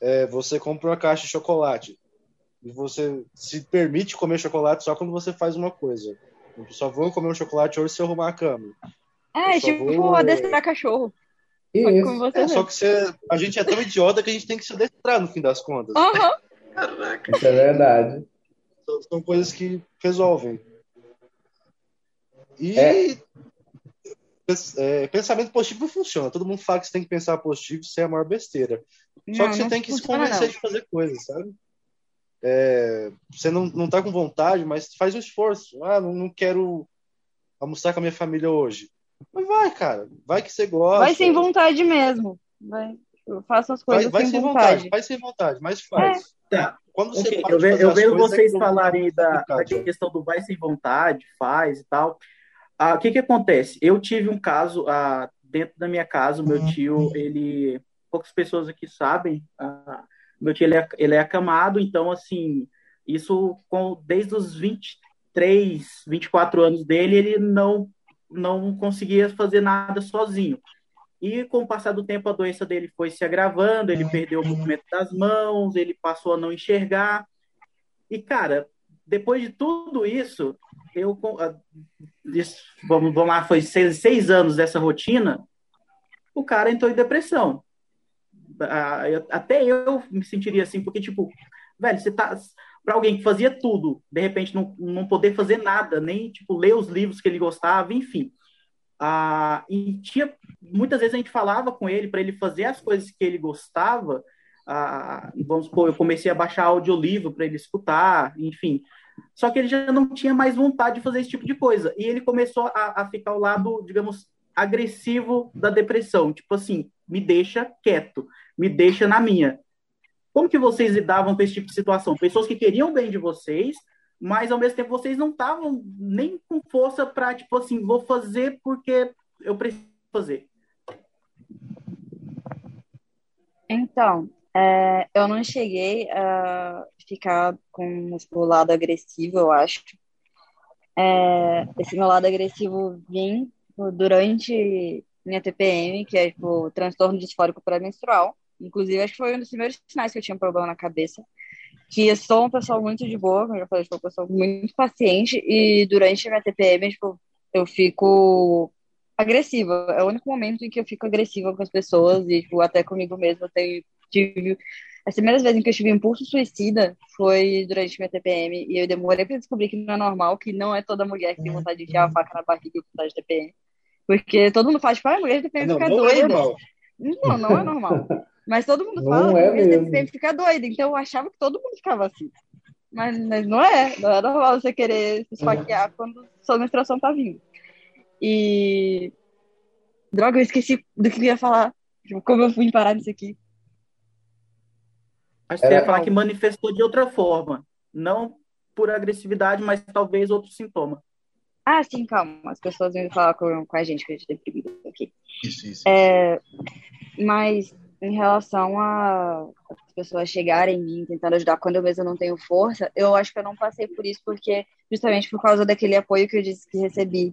Speaker 5: é, você compra uma caixa de chocolate. E você se permite comer chocolate só quando você faz uma coisa. Eu só vou comer um chocolate hoje se eu arrumar a cama.
Speaker 4: É,
Speaker 5: Eu
Speaker 4: tipo,
Speaker 5: vou-
Speaker 4: adestrar cachorro.
Speaker 5: É, só
Speaker 4: mesmo.
Speaker 5: que você, a gente é tão idiota que a gente tem que se adestrar no fim das contas.
Speaker 4: Aham.
Speaker 2: Caraca.
Speaker 1: Isso é verdade.
Speaker 5: São, são coisas que resolvem. E
Speaker 1: É.
Speaker 5: é, pensamento positivo não funciona. Todo mundo fala que você tem que pensar positivo, isso é a maior besteira. Só
Speaker 4: Não,
Speaker 5: que você tem que se convencer
Speaker 4: não.
Speaker 5: de fazer coisas, sabe? É, você não, não tá com vontade, mas faz um esforço. Ah, não, não quero almoçar com a minha família hoje. Mas vai, cara. Vai que você gosta.
Speaker 4: Vai sem vontade mesmo. Vai. Eu faço as
Speaker 5: Vai,
Speaker 4: coisas
Speaker 5: vai
Speaker 4: sem
Speaker 5: sem
Speaker 4: vontade.
Speaker 5: vontade. Faz sem vontade, mas faz.
Speaker 3: Tá.
Speaker 5: Quando você
Speaker 3: Ok,
Speaker 5: para
Speaker 3: eu, ve-
Speaker 5: fazer
Speaker 3: eu vejo vocês
Speaker 5: é
Speaker 3: falarem da, da questão do vai sem vontade, faz e tal. Ah, o que que acontece? Eu tive um caso ah, dentro da minha casa, o meu tio, ele... Poucas pessoas aqui sabem, ah, meu tio, ele é, ele é acamado, então, assim, isso com, desde os 23, 24 anos dele, ele não, não conseguia fazer nada sozinho. E com o passar do tempo, a doença dele foi se agravando, ele perdeu o movimento das mãos, ele passou a não enxergar. E, cara, depois de tudo isso, eu. ah, Vamos, vamos lá, foi seis, seis anos dessa rotina, o cara entrou em depressão. Ah, Até eu me sentiria assim, porque, tipo, velho, você tá. Para alguém que fazia tudo, de repente não, não poder fazer nada, nem, tipo, ler os livros que ele gostava, enfim. Ah, e tinha muitas vezes a gente falava com ele para ele fazer as coisas que ele gostava. Ah, vamos supor, eu comecei a baixar audiolivro para ele escutar, enfim. Só que ele já não tinha mais vontade de fazer esse tipo de coisa. E ele começou a, a ficar ao lado, digamos, agressivo da depressão. Tipo assim, me deixa quieto, me deixa na minha. Como que vocês lidavam com esse tipo de situação? Pessoas que queriam bem de vocês, mas ao mesmo tempo vocês não estavam nem com força para, tipo assim, vou fazer porque eu preciso fazer.
Speaker 4: Então, é, eu não cheguei a ficar com o lado agressivo, eu acho. É, esse meu lado agressivo tipo, durante minha TPM, que é tipo transtorno disfórico pré-menstrual. Inclusive, acho que foi um dos primeiros sinais que eu tinha um problema na cabeça. Que eu sou uma pessoa muito de boa, como eu já falei, sou uma pessoa muito paciente, e durante a minha TPM, tipo, eu fico agressiva. É o único momento em que eu fico agressiva com as pessoas e, tipo, até comigo mesma. Eu tenho, tive... As primeiras vezes em que eu tive impulso suicida foi durante minha TPM e eu demorei pra descobrir que não é normal, que não é toda mulher que tem vontade de enfiar a faca na barriga por causa de TPM. Porque todo mundo faz, tipo, ah, mulher de TPM
Speaker 5: Não,
Speaker 4: fica
Speaker 5: não é
Speaker 4: doida.
Speaker 5: normal.
Speaker 4: Não, não é normal. Mas todo mundo
Speaker 1: Não
Speaker 4: fala que
Speaker 1: é
Speaker 4: de
Speaker 1: mesmo.
Speaker 4: TPM fica doida. Então eu achava que todo mundo ficava assim. Mas, mas não é. Não é normal você querer se esfaquear quando sua menstruação tá vindo. E. Droga, eu esqueci do que eu ia falar. Tipo, como eu fui parar nisso aqui.
Speaker 3: Acho que você ia falar que manifestou de outra forma. Não por agressividade, mas talvez outro sintoma.
Speaker 4: Ah, sim, calma. As pessoas vêm falar com, com a gente que a gente tem deprimido aqui.
Speaker 2: Isso, isso.
Speaker 4: É, mas em relação a as pessoas chegarem em mim tentando ajudar quando eu mesma não tenho força, eu acho que eu não passei por isso porque justamente por causa daquele apoio que eu disse que recebi.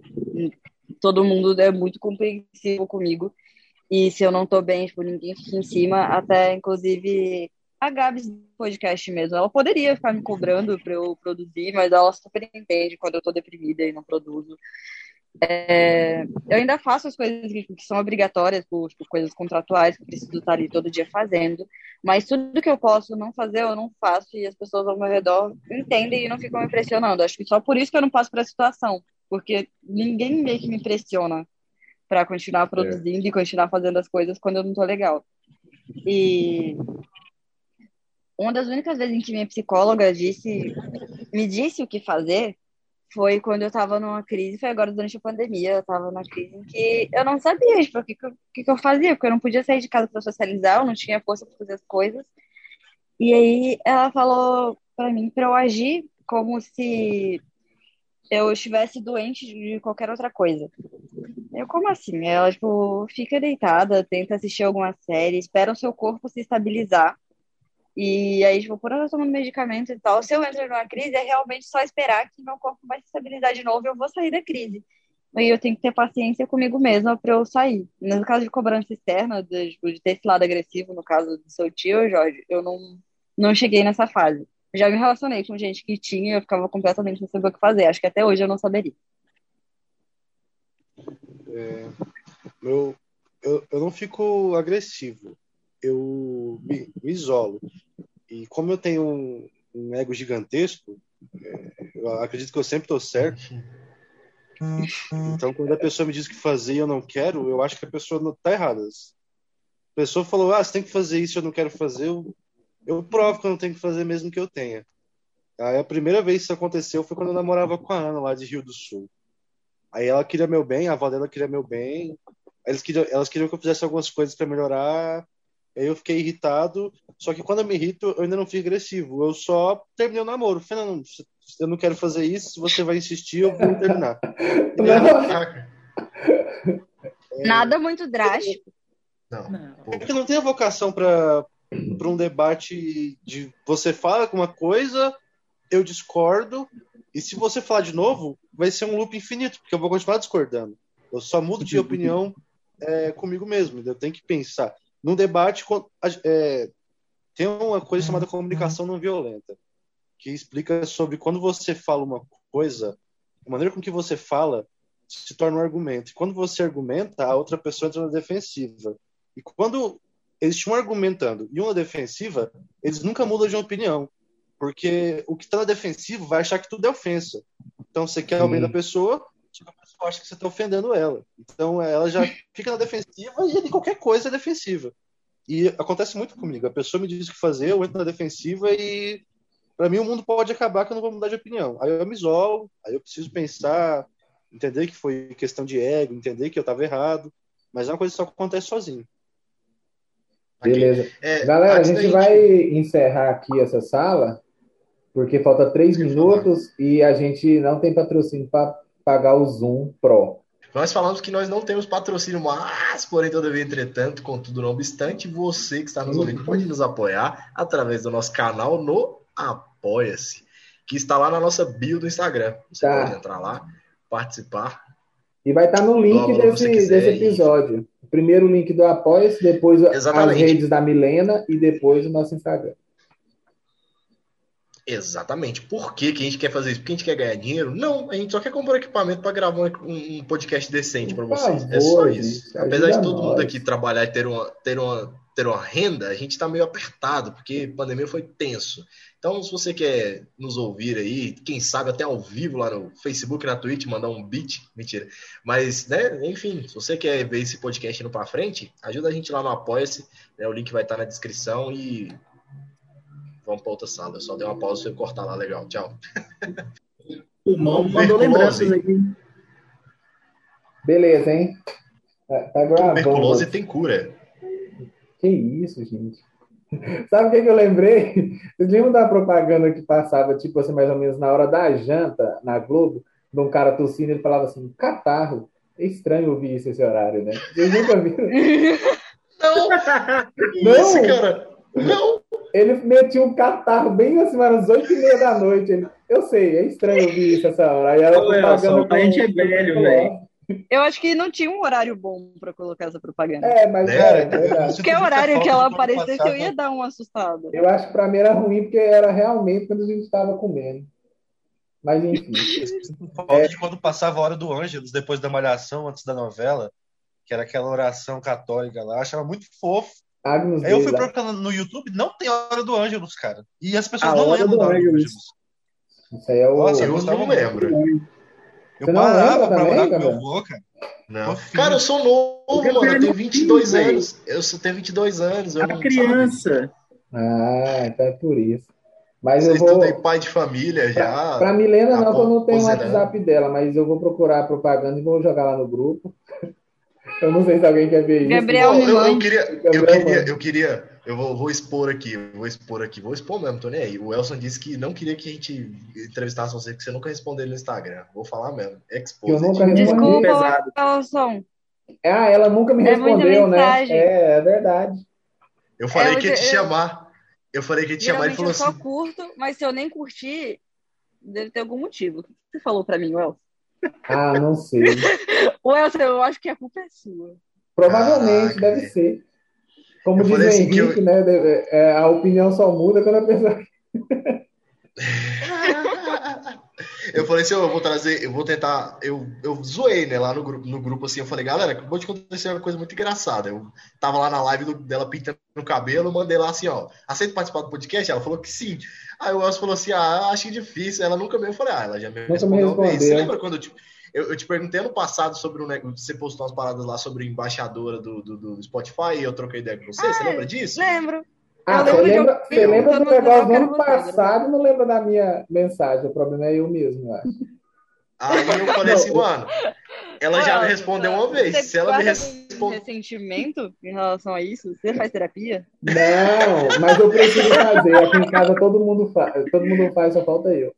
Speaker 4: Todo mundo é muito compreensivo comigo. E se eu não tô bem, tipo, ninguém fica em cima, até inclusive a Gabs do podcast mesmo, ela poderia ficar me cobrando para eu produzir, mas ela super entende quando eu tô deprimida e não produzo. É, eu ainda faço as coisas que, que são obrigatórias, por, coisas contratuais que preciso estar ali todo dia fazendo, mas tudo que eu posso não fazer, eu não faço, e as pessoas ao meu redor entendem e não ficam me pressionando. Acho que só por isso que eu não passo por essa situação, porque ninguém meio que me pressiona para continuar produzindo e continuar fazendo as coisas quando eu não tô legal. E uma das únicas vezes em que minha psicóloga disse, me disse o que fazer foi quando eu tava numa crise, foi agora durante a pandemia, eu tava numa crise em que eu não sabia tipo, o que, que, que eu fazia, porque eu não podia sair de casa para socializar, eu não tinha força para fazer as coisas. E aí ela falou para mim para eu agir como se eu estivesse doente de qualquer outra coisa. Eu, como assim? Ela, tipo, fica deitada, tenta assistir alguma série, espera o seu corpo se estabilizar. E aí, tipo, por eu tomando medicamento e tal, se eu entro numa crise, é realmente só esperar que meu corpo vai se estabilizar de novo e eu vou sair da crise. E eu tenho que ter paciência comigo mesma para eu sair. No caso de cobrança externa, de, tipo, de ter esse lado agressivo, no caso do seu tio, Jorge, eu não, não cheguei nessa fase. Já me relacionei com gente que tinha e eu ficava completamente sem saber o que fazer. Acho que até hoje eu não saberia.
Speaker 5: É, meu, eu, eu não fico agressivo, eu me, me isolo. E como eu tenho um, um ego gigantesco, é, eu acredito que eu sempre estou certo. Então, quando a pessoa me diz que fazer e eu não quero, eu acho que a pessoa está errada. A pessoa falou, ah, você tem que fazer isso, eu não quero fazer, eu, eu provo que eu não tenho que fazer mesmo que eu tenha. Aí a primeira vez que isso aconteceu foi quando eu namorava com a Ana, lá de Rio do Sul. Aí ela queria meu bem, a avó dela queria meu bem. Eles queriam, elas queriam que eu fizesse algumas coisas para melhorar. Aí eu fiquei irritado. Só que quando eu me irrito, eu ainda não fico agressivo. Eu só terminei o namoro. Falei, não, eu não quero fazer isso. Se você vai insistir, eu vou terminar.
Speaker 4: Nada muito drástico.
Speaker 2: Não.
Speaker 5: É porque não tem a vocação para um debate de você fala alguma coisa, eu discordo, e se você falar de novo, vai ser um loop infinito, porque eu vou continuar discordando. Eu só mudo de opinião é, comigo mesmo. Eu tenho que pensar. Num debate, é, tem uma coisa chamada comunicação não violenta, que explica sobre quando você fala uma coisa, a maneira com que você fala se torna um argumento. E quando você argumenta, a outra pessoa entra na defensiva. E quando eles estão argumentando e uma defensiva, eles nunca mudam de opinião. Porque o que está na defensiva vai achar que tudo é ofensa. Então você quer o bem da pessoa, a pessoa acha que você está ofendendo ela. Então ela já fica na defensiva e qualquer coisa é defensiva. E acontece muito comigo. A pessoa me diz o que fazer, eu entro na defensiva e para mim o mundo pode acabar que eu não vou mudar de opinião. Aí eu me isolo, aí eu preciso pensar, entender que foi questão de ego, entender que eu estava errado. Mas é uma coisa que só acontece sozinho.
Speaker 1: Beleza. É, Galera, a gente vai encerrar aqui essa sala, porque falta três minutos e a gente não tem patrocínio para pagar o Zoom Pro.
Speaker 2: Nós falamos que nós não temos patrocínio, mas, porém, todavia, entretanto, contudo, não obstante, você que está nos ouvindo pode nos apoiar através do nosso canal no Apoia-se, que está lá na nossa bio do Instagram. Você tá. pode entrar lá, participar.
Speaker 1: E vai estar no link desse, desse episódio. Primeiro o link do Apoia-se, depois Exatamente. as redes da Milena e depois o nosso Instagram.
Speaker 2: Exatamente. Por que, que a gente quer fazer isso? Porque a gente quer ganhar dinheiro? Não, a gente só quer comprar equipamento para gravar um, um, podcast decente para vocês. Favor, é só isso. Gente, Apesar de todo nós. mundo aqui trabalhar e ter uma, ter, uma, ter uma renda, a gente está meio apertado, porque a pandemia foi tenso. Então, se você quer nos ouvir aí, quem sabe até ao vivo lá no Facebook, na Twitch, mandar um beat, mentira. Mas, né, enfim, se você quer ver esse podcast indo para frente, ajuda a gente lá no Apoia-se, né, o link vai estar na descrição e vamos para outra sala. Eu só dei uma pausa para cortar lá, legal, tchau.
Speaker 3: O Mal mandou lembranças aqui.
Speaker 1: Beleza, hein? Tá, tá gravando.
Speaker 2: Tuberculose tem cura.
Speaker 1: Que isso, gente. Sabe o que, que eu lembrei? Vocês lembram da propaganda que passava, tipo assim, mais ou menos na hora da janta, na Globo, de um cara tossindo, ele falava assim, catarro. É estranho ouvir isso esse horário, né? Vocês nunca viram?
Speaker 2: Não! Não! Isso, cara! Não!
Speaker 1: Ele metia um catarro bem assim, às oito e meia da noite. Ele, eu sei, é estranho ouvir isso essa hora. Aí ela
Speaker 3: propaganda. A gente é velho, velho.
Speaker 4: Eu acho que não tinha um horário bom para colocar essa propaganda.
Speaker 1: É, mas é,
Speaker 4: é Que horário que ela apareceu que eu ia dar uma assustada.
Speaker 1: Eu acho que para mim era ruim porque era realmente quando a gente estava comendo. Mas enfim.
Speaker 5: Falta é. de quando passava a hora do Ângelos, depois da malhação, antes da novela, que era aquela oração católica lá, achava muito fofo. Agnes Aí eu fui procurando no YouTube, não tem hora do Ângelos, cara. E as pessoas a não lembram da hora do Ângelos.
Speaker 1: Isso aí é o.
Speaker 2: Nossa, eu não lembro.
Speaker 1: Eu Você parava pra morar com meu avô,
Speaker 2: cara. Não. Cara, eu sou novo, mano. Eu tenho 22 anos. Eu só tenho 22 anos. Eu
Speaker 3: a criança.
Speaker 1: Ah, então é por isso. Mas
Speaker 2: Vocês
Speaker 1: eu vou.
Speaker 2: Estão pai de família já.
Speaker 1: Pra, pra Milena, não, que eu não tenho o WhatsApp dela, mas eu vou procurar a propaganda e vou jogar lá no grupo. Eu não sei se alguém quer ver
Speaker 4: Gabriel
Speaker 1: isso.
Speaker 2: Gabriel, eu, eu, queria, eu queria, eu queria, eu vou, vou, expor aqui, vou expor aqui, vou expor mesmo, tô nem aí. O Elson disse que não queria que a gente entrevistasse você, que você nunca respondeu no Instagram. Vou falar mesmo. Expose.
Speaker 1: Eu nunca
Speaker 4: respondi. Desculpa, Elson.
Speaker 1: Ah, ela nunca me é respondeu, né? É, é verdade.
Speaker 2: Eu falei é, que ia te eu, chamar. Eu falei que ia te chamar e falou
Speaker 4: assim. Eu só curto, mas se eu nem curtir, deve ter algum motivo. O que você falou pra mim, Elson?
Speaker 1: Ah, não sei.
Speaker 4: o Elson, eu acho que a culpa é sua.
Speaker 1: Provavelmente, ah, deve ser. Como eu diz o Henrique, eu... né? É, a opinião só muda quando a pessoa.
Speaker 2: eu falei assim, eu vou trazer, eu vou tentar, eu, eu zoei, né, lá no grupo, no grupo assim, eu falei, galera, acabou de acontecer uma coisa muito engraçada. Eu tava lá na live do, dela pintando o cabelo, mandei lá assim, ó, aceita participar do podcast? Ela falou que sim. Aí o Elcio falou assim, ah, acho difícil. Ela nunca me eu falei, ah, ela já me respondeu uma vez. Você lembra quando eu te, eu, eu te perguntei ano passado sobre o um, você postou umas paradas lá sobre embaixadora do, do, do Spotify e eu troquei ideia com você, ah, você lembra disso?
Speaker 4: Lembro.
Speaker 1: Ah, você lembra, você lembra do negócio do ano passado e não lembra da minha mensagem. O problema é eu mesmo, eu acho.
Speaker 2: Aí eu falei assim, mano, ela já me respondeu uma vez. Se ela me responder.
Speaker 4: ressentimento em relação a isso? Você faz terapia?
Speaker 1: Não, mas eu preciso fazer. Aqui em casa todo mundo faz, todo mundo faz, só falta eu.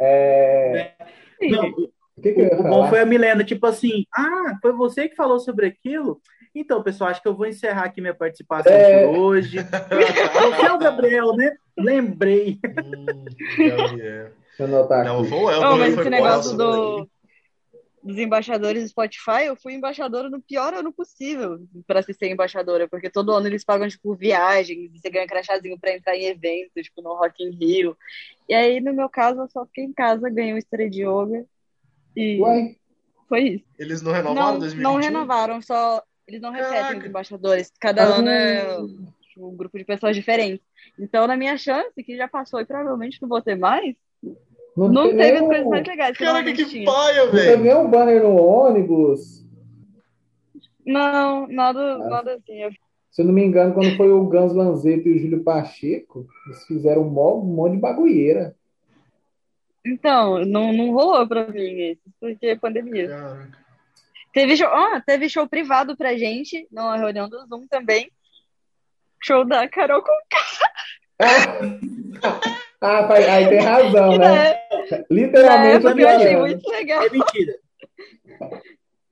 Speaker 1: É...
Speaker 3: Não, o que, que o bom foi a Milena, tipo assim, ah, foi você que falou sobre aquilo? Então, pessoal, acho que eu vou encerrar aqui minha participação é... por hoje. Você é o Gabriel, né? Lembrei. Hum,
Speaker 1: Deixa eu anotar
Speaker 4: Não, vou eu. Não, mas esse negócio do, dos embaixadores do Spotify, eu fui embaixadora no pior ano possível para se ser embaixadora, porque todo ano eles pagam, tipo, viagens, você ganha crachazinho para entrar em eventos, tipo, no Rock in Rio. E aí, no meu caso, eu só fiquei em casa, ganhei um estreia de yoga e Ué? foi isso.
Speaker 2: Eles não renovaram
Speaker 4: não,
Speaker 2: 2021?
Speaker 4: Não renovaram, só eles não repetem Caraca. os embaixadores. Cada ah. ano é um grupo de pessoas diferentes. Então, na minha chance, que já passou e provavelmente não vou ter mais, não, não teve as coisas mais legais.
Speaker 2: Que Caraca, que paia, velho.
Speaker 1: Você vê um banner no ônibus?
Speaker 4: Não, nada, ah. nada assim. Eu...
Speaker 1: Se eu não me engano, quando foi o Gans Lanzeto e o Júlio Pacheco, eles fizeram um monte de bagulheira.
Speaker 4: Então, não, não rolou pra mim isso, porque é pandemia. Caraca. Teve show, oh, teve show privado pra gente, numa reunião do Zoom também. Show da Carol com
Speaker 1: Ah, aí tem razão, né? É. Literalmente.
Speaker 4: É, eu achei muito legal. É mentira.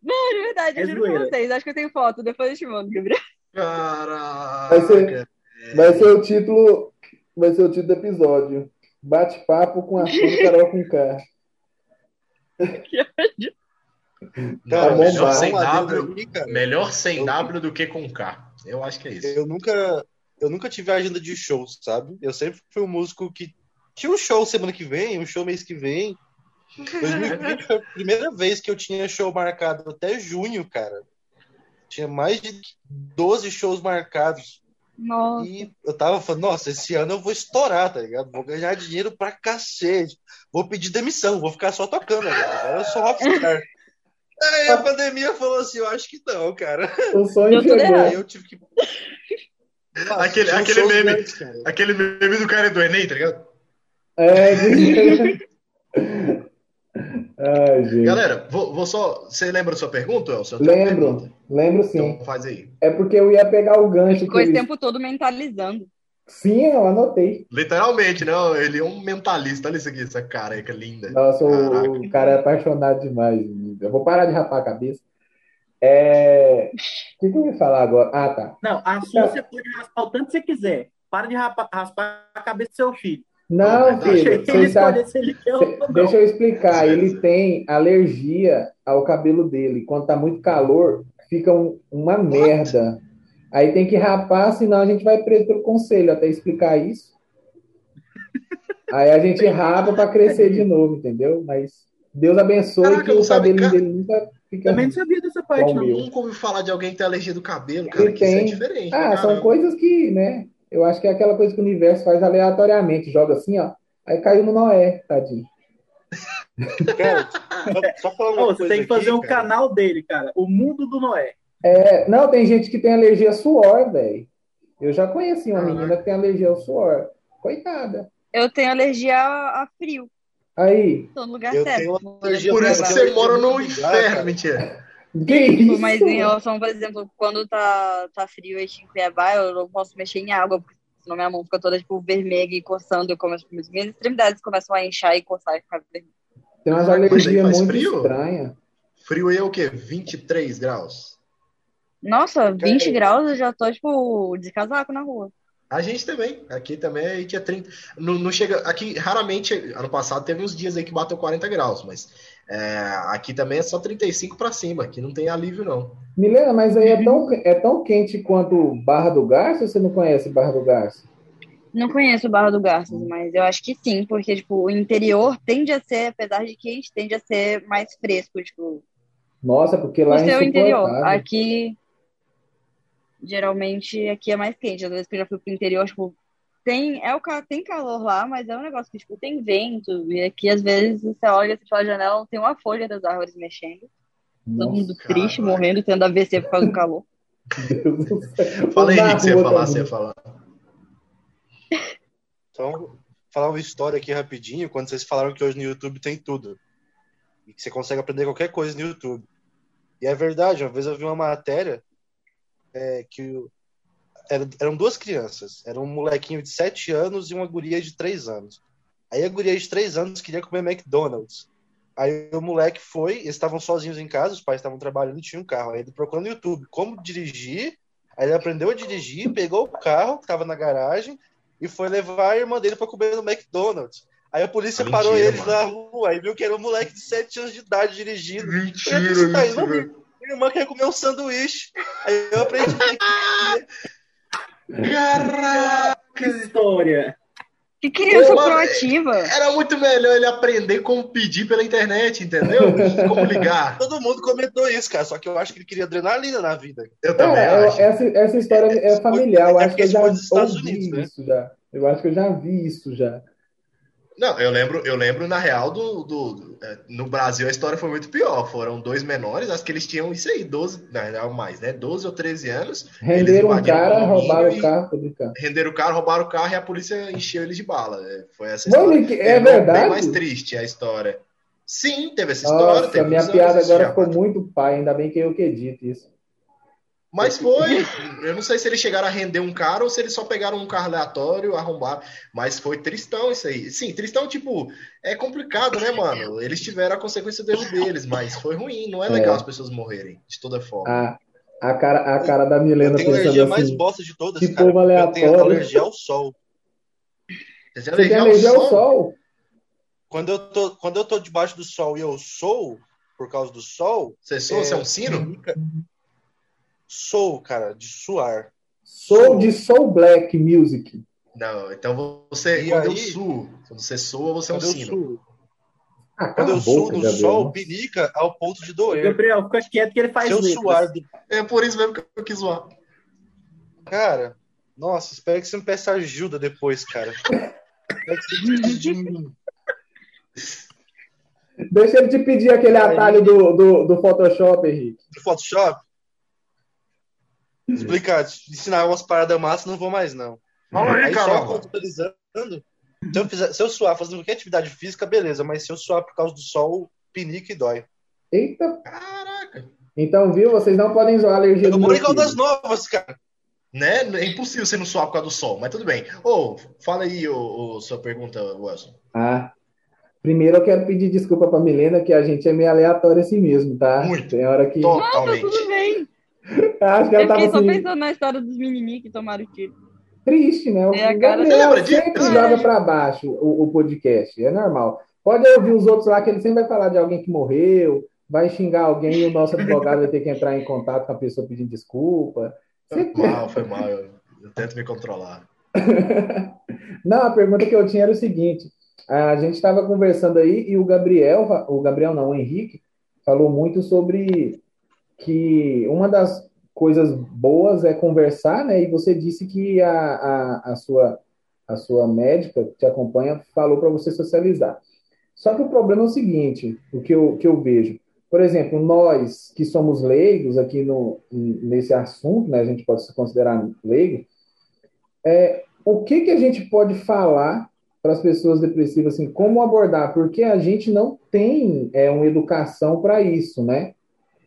Speaker 4: Não, de verdade, é eu juro pra vocês. Acho que eu tenho foto, depois eu te mando, Gabriel.
Speaker 2: Caraca.
Speaker 1: Vai ser, vai ser o título. Vai ser o título do episódio. Bate-papo com a Carol com K.
Speaker 2: Que ódio. Cara, tá melhor, sem w, melhor sem W do que com K. Eu acho que é isso.
Speaker 5: Eu nunca, eu nunca tive agenda de shows, sabe? Eu sempre fui um músico que tinha um show semana que vem, um show mês que vem. 2020 foi a primeira vez que eu tinha show marcado até junho, cara. Tinha mais de 12 shows marcados.
Speaker 4: Nossa.
Speaker 5: E eu tava falando, nossa, esse ano eu vou estourar, tá ligado? Vou ganhar dinheiro pra cacete. Vou pedir demissão, vou ficar só tocando agora. Agora eu sou rockstar. Aí a pandemia falou assim: eu acho que não, cara.
Speaker 1: O sonho chegou.
Speaker 5: Aí eu tive que.
Speaker 2: Nossa, aquele aquele, meme, grande, aquele meme do cara do Enem, tá ligado?
Speaker 1: É, Ai, gente.
Speaker 2: Galera, vou, vou, só. Você lembra da sua pergunta, Elcio?
Speaker 1: Lembro, lembro sim.
Speaker 2: Então faz aí.
Speaker 1: É porque eu ia pegar o gancho.
Speaker 4: Ficou esse tempo todo mentalizando.
Speaker 1: Sim, eu anotei.
Speaker 2: Literalmente, né? Ele é um mentalista. Olha isso aqui, essa careca linda.
Speaker 1: Nossa, Caraca. o cara é apaixonado demais. Eu vou parar de rapar a cabeça. É... O que, que eu ia falar agora? Ah, tá.
Speaker 3: Não, a sua então... você pode raspar o tanto que você quiser. Para de raspar, raspar a cabeça do seu filho.
Speaker 1: Não, filho, você sabe... deixa eu explicar. Ele tem alergia ao cabelo dele. Quando tá muito calor, fica um, uma merda. Aí tem que rapar, senão a gente vai preso pelo conselho até explicar isso. Aí a gente rapa para crescer de novo, entendeu? Mas Deus abençoe Caraca, que o cabelo cara... dele nunca fica.
Speaker 3: Também não sabia dessa parte, não.
Speaker 2: Eu nunca ouvi falar de alguém que tem alergia do cabelo, cara. Que tem... isso é diferente.
Speaker 1: Ah, caramba. são coisas que, né? Eu acho que é aquela coisa que o universo faz aleatoriamente. Joga assim, ó. Aí caiu no Noé, tadinho.
Speaker 3: Cara, só, só uma Você tem que fazer aqui, um cara. canal dele, cara. O Mundo do Noé.
Speaker 1: É, não, tem gente que tem alergia a suor, velho. Eu já conheci uma ah, menina que tem alergia ao suor. Coitada.
Speaker 4: Eu tenho alergia a frio.
Speaker 1: Aí.
Speaker 4: Tô no lugar eu certo.
Speaker 2: Por isso que você mora no inferno, mentira.
Speaker 1: Que tipo?
Speaker 4: Mas em relação, por exemplo, quando tá, tá frio aqui em Cuiabá, eu não posso mexer em água, porque senão minha mão fica toda tipo, vermelha e coçando. Eu começo, minhas extremidades começam a inchar e coçar e ficar vermelha.
Speaker 1: Tem umas alergias muito estranhas.
Speaker 2: Frio aí é o quê? 23 graus?
Speaker 4: Nossa, 20 graus eu já tô, tipo, de casaco na rua.
Speaker 2: A gente também. Aqui também a gente é 30. Não, não chega. Aqui, raramente, ano passado teve uns dias aí que bateu 40 graus, mas é, aqui também é só 35 para cima. Aqui não tem alívio, não.
Speaker 1: Milena, mas aí é tão, é tão quente quanto Barra do Garça ou você não conhece Barra do Garça?
Speaker 4: Não conheço o Barra do Garças, mas eu acho que sim, porque, tipo, o interior tende a ser, apesar de quente, tende a ser mais fresco, tipo,
Speaker 1: Nossa, porque lá
Speaker 4: no
Speaker 1: é
Speaker 4: seu interior. Aqui, geralmente, aqui é mais quente. Às vezes que eu já fui pro interior, tipo, tem, é o, tem calor lá, mas é um negócio que, tipo, tem vento, e aqui, às vezes, você olha pela janela, tem uma folha das árvores mexendo, todo mundo
Speaker 1: Nossa,
Speaker 4: triste, morrendo, tendo AVC por causa do calor.
Speaker 1: Na
Speaker 2: Henrique, você ia falar, você ia falar.
Speaker 5: Então, falar uma história aqui rapidinho, quando vocês falaram que hoje no YouTube tem tudo. E que você consegue aprender qualquer coisa no YouTube. E é verdade, uma vez eu vi uma matéria é, que o- era- eram duas crianças. Era um molequinho de 7 anos e uma guria de 3 anos. Aí a guria de 3 anos queria comer McDonald's. Aí o moleque foi, eles estavam sozinhos em casa, os pais estavam trabalhando e tinha um carro. Aí ele procurou no YouTube como dirigir, aí ele aprendeu a dirigir, pegou o carro que estava na garagem e foi levar a irmã dele para comer no McDonald's. Aí a polícia parou
Speaker 2: mentira,
Speaker 5: eles
Speaker 2: mano.
Speaker 5: na rua e viu que era um moleque de 7 anos de idade dirigindo.
Speaker 2: Mentira,
Speaker 5: "Aí, não
Speaker 2: mentira.
Speaker 5: Minha irmã quer comer um sanduíche. Aí eu aprendi que
Speaker 2: Caraca!
Speaker 3: Que história!
Speaker 4: Que criança
Speaker 2: Ô, mano,
Speaker 4: proativa!
Speaker 2: Era muito melhor ele aprender como pedir pela internet, entendeu? Como ligar.
Speaker 5: todo mundo comentou isso, cara. Só que eu acho que ele queria adrenalina na vida.
Speaker 2: Eu também
Speaker 1: eu-
Speaker 2: acho.
Speaker 1: essa, essa história é familiar. Eu
Speaker 5: É
Speaker 1: acho que eu já ouvi
Speaker 5: Unidos, né?
Speaker 1: isso já. Eu acho que eu já vi isso já.
Speaker 2: Não, eu lembro, eu lembro na real do, do- do- é, no Brasil a história foi muito pior. Foram dois menores, acho que eles tinham isso aí, 12, na real mais, né? 12 ou 13 anos.
Speaker 1: Renderam
Speaker 2: invadiram
Speaker 1: cara, roubaram o carro, tô brincando.
Speaker 2: Renderam o carro, roubaram o carro e a polícia encheu eles de bala. É, Foi essa
Speaker 1: Mano,
Speaker 2: história.
Speaker 1: que- é
Speaker 2: Terminou
Speaker 1: verdade?
Speaker 2: Bem mais triste a história. Sim, teve essa história.
Speaker 1: Nossa,
Speaker 2: teve
Speaker 1: minha piada agora ficou muito pai, ainda bem que eu que edito isso.
Speaker 2: Mas foi. Eu não sei se eles chegaram a render um cara ou se eles só pegaram um carro aleatório, arrombaram. Mas foi tristão isso aí. Sim, tristão, tipo, é complicado, né, mano? Eles tiveram a consequência do erro deles, mas foi ruim. Não é legal
Speaker 1: É.
Speaker 2: as pessoas morrerem, de toda forma.
Speaker 1: A, a, cara, a cara da
Speaker 5: Eu
Speaker 1: Milena
Speaker 5: tenho a alergia mais
Speaker 1: assim.
Speaker 5: bosta de todas,
Speaker 1: que
Speaker 5: cara.
Speaker 1: povo
Speaker 5: Eu tenho
Speaker 1: aleatório.
Speaker 5: alergia ao sol.
Speaker 2: Você tem
Speaker 1: Você tem
Speaker 2: alergia ao
Speaker 1: alergia ao
Speaker 2: sol?
Speaker 1: sol?
Speaker 5: Quando eu tô, quando eu tô debaixo do sol e eu sou, por causa do sol,
Speaker 2: Você soa, você é um sino?
Speaker 5: Fica- Sou, cara, de suar.
Speaker 1: Soul de Soul Black Music.
Speaker 2: Não, então você,
Speaker 5: E
Speaker 2: quando eu
Speaker 5: aí?
Speaker 2: suo, quando você soa, você é um
Speaker 5: Quando eu
Speaker 2: sino.
Speaker 5: suo,
Speaker 1: Ah,
Speaker 5: quando eu suo
Speaker 1: boca,
Speaker 5: no
Speaker 1: Gabriel.
Speaker 5: sol, pinica ao ponto de doer.
Speaker 3: Gabriel, fica quieto que ele faz
Speaker 5: eu
Speaker 3: letras.
Speaker 5: suar do
Speaker 2: É por isso mesmo que eu quis zoar.
Speaker 5: Cara, nossa, espero que você me peça ajuda depois, cara. Espero que você desista de mim.
Speaker 1: Deixa ele te pedir aquele atalho do, do, do Photoshop, Henrique.
Speaker 5: No Photoshop? Explicar, ensinar umas paradas massas, não vou mais, não.
Speaker 2: Fala aí,
Speaker 5: Aí só contextualizando, se eu, fizer, se eu suar fazendo qualquer atividade física, beleza, mas se eu suar por causa do sol, pinica e dói.
Speaker 1: Eita.
Speaker 2: Caraca.
Speaker 1: Então, viu? Vocês não podem zoar a alergia
Speaker 5: Eu
Speaker 1: do
Speaker 5: moro em Caldas. Novas, cara.
Speaker 2: Né? É impossível você não suar por causa do sol, mas tudo bem. Ô, fala aí ô, sua pergunta, Wilson.
Speaker 1: Ah. Primeiro eu quero pedir desculpa pra Milena, que a gente é meio aleatório assim mesmo, tá?
Speaker 2: Muito.
Speaker 1: Tem hora que.
Speaker 4: Não, tá
Speaker 2: Totalmente.
Speaker 4: tudo bem.
Speaker 1: Acho que ela
Speaker 4: Eu
Speaker 1: tava
Speaker 4: fiquei só
Speaker 1: assim,
Speaker 4: pensando na história dos menininhos que tomaram tiro.
Speaker 1: triste, né? O
Speaker 4: É a cara-
Speaker 1: Gabriel sempre
Speaker 2: É.
Speaker 1: joga pra baixo o, o podcast, é normal. Pode ouvir os outros lá que ele sempre vai falar de alguém que morreu, vai xingar alguém e o nosso advogado vai ter que entrar em contato com a pessoa pedindo desculpa.
Speaker 2: Foi mal, foi mal. Eu, eu tento me controlar.
Speaker 1: Não, a pergunta que eu tinha era o seguinte: a gente estava conversando aí e o Gabriel, o Gabriel não, o Henrique, falou muito sobre que uma das coisas boas é conversar, né? E você disse que a, a, a sua, a sua médica que te acompanha falou para você socializar. Só que o problema é o seguinte: o que eu, que eu vejo. Por exemplo, nós que somos leigos aqui no, nesse assunto, né? A gente pode se considerar leigo. É, o que, que a gente pode falar para as pessoas depressivas, assim, como abordar? Porque a gente não tem é, uma educação para isso, né?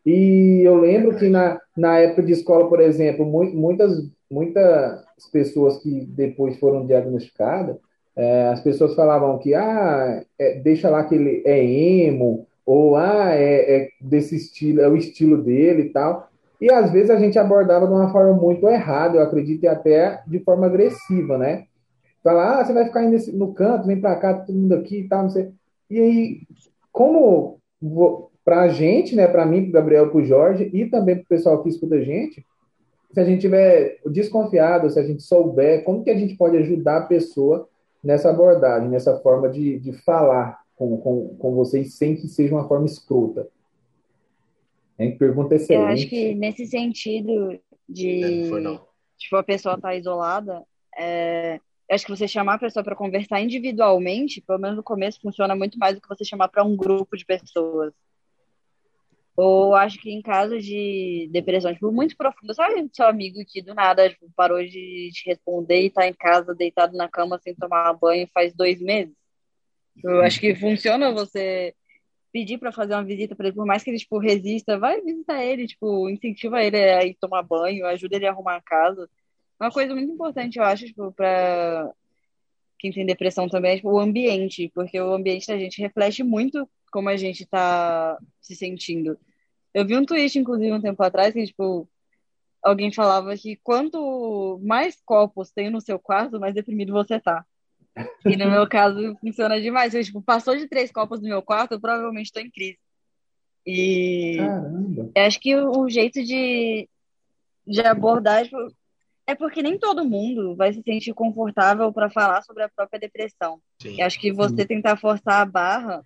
Speaker 1: E eu lembro que na, na época de escola, por exemplo, mu- muitas, muitas pessoas que depois foram diagnosticadas, é, as pessoas falavam que, ah, é, deixa lá que ele é emo, ou, ah, é, é desse estilo, é o estilo dele e tal. E às vezes a gente abordava de uma forma muito errada, eu acredito, e até de forma agressiva, né? Falar, ah, você vai ficar nesse, no canto, vem pra cá, todo mundo aqui e tal, não sei. E aí, como vo- pra gente, né, pra mim, pro Gabriel, pro Jorge, e também pro pessoal que escuta a gente, se a gente tiver desconfiado, se a gente souber, como que a gente pode ajudar a pessoa nessa abordagem, nessa forma de, de falar com, com, com vocês sem que seja uma forma escrota? Hein? Pergunta excelente.
Speaker 4: Eu acho que nesse sentido de
Speaker 2: Não foi não.
Speaker 4: tipo, a pessoa estar isolada, é, eu acho que você chamar a pessoa para conversar individualmente, pelo menos no começo, funciona muito mais do que você chamar para um grupo de pessoas. Ou acho que em caso de depressão, tipo, muito profunda, sabe seu amigo que do nada tipo, parou de te responder e tá em casa deitado na cama sem tomar banho faz dois meses? Eu acho que funciona você pedir para fazer uma visita para ele, por mais que ele tipo resista, vai visitar ele, tipo, incentiva ele a ir tomar banho, ajuda ele a arrumar a casa. Uma coisa muito importante, eu acho, tipo, para quem tem depressão também, é tipo, o ambiente, porque o ambiente da gente reflete muito como a gente tá se sentindo. Eu vi um tweet, inclusive, um tempo atrás, que, tipo, alguém falava que quanto mais copos tem no seu quarto, mais deprimido você tá. E no meu caso, funciona demais. Eu, tipo, passou de três copos no meu quarto, eu provavelmente estou em crise. E
Speaker 1: Caramba.
Speaker 4: eu acho que o, o jeito de, de abordar tipo, é porque nem todo mundo vai se sentir confortável para falar sobre a própria depressão.
Speaker 2: Sim.
Speaker 4: Eu acho que você tentar forçar a barra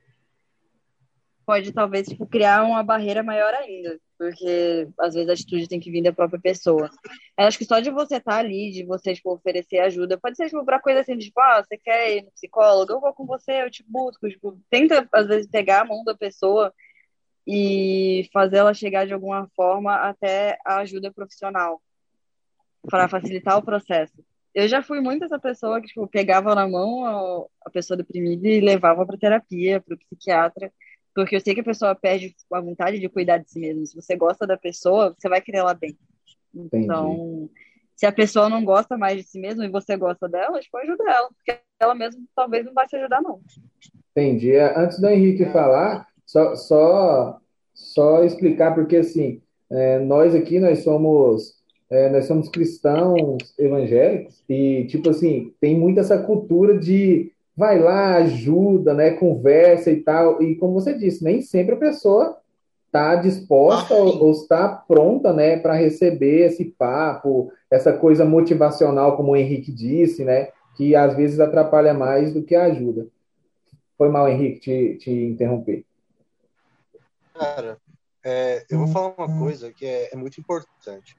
Speaker 4: pode talvez tipo, criar uma barreira maior ainda, porque às vezes a atitude tem que vir da própria pessoa. Eu acho que só de você estar ali, de você tipo, oferecer ajuda, pode ser tipo, para coisa assim, tipo, ah, você quer ir no psicólogo, eu vou com você, eu te busco. Tipo, tenta às vezes pegar a mão da pessoa e fazer ela chegar de alguma forma até a ajuda profissional para facilitar o processo. Eu já fui muito essa pessoa que tipo, pegava na mão a, a pessoa deprimida e levava para terapia, para o psiquiatra, porque eu sei que a pessoa perde a vontade de cuidar de si mesma. Se você gosta da pessoa, você vai querer ela bem. Então, se a pessoa não gosta mais de si mesma e você gosta dela, tipo, ajuda ela, porque ela mesma talvez não vai se ajudar, não.
Speaker 1: Entendi. É, Antes do Henrique falar, só, só, só explicar, porque assim, é, nós aqui, nós somos, é, nós somos cristãos evangélicos e, tipo assim, tem muito essa cultura de vai lá, ajuda, né, conversa e tal, e como você disse, nem sempre a pessoa está disposta ou, ou está pronta, né, para receber esse papo, essa coisa motivacional, como o Henrique disse, né, que às vezes atrapalha mais do que ajuda. Foi mal, Henrique, te, te interromper.
Speaker 5: Cara, é, eu vou falar uma coisa que é, é muito importante.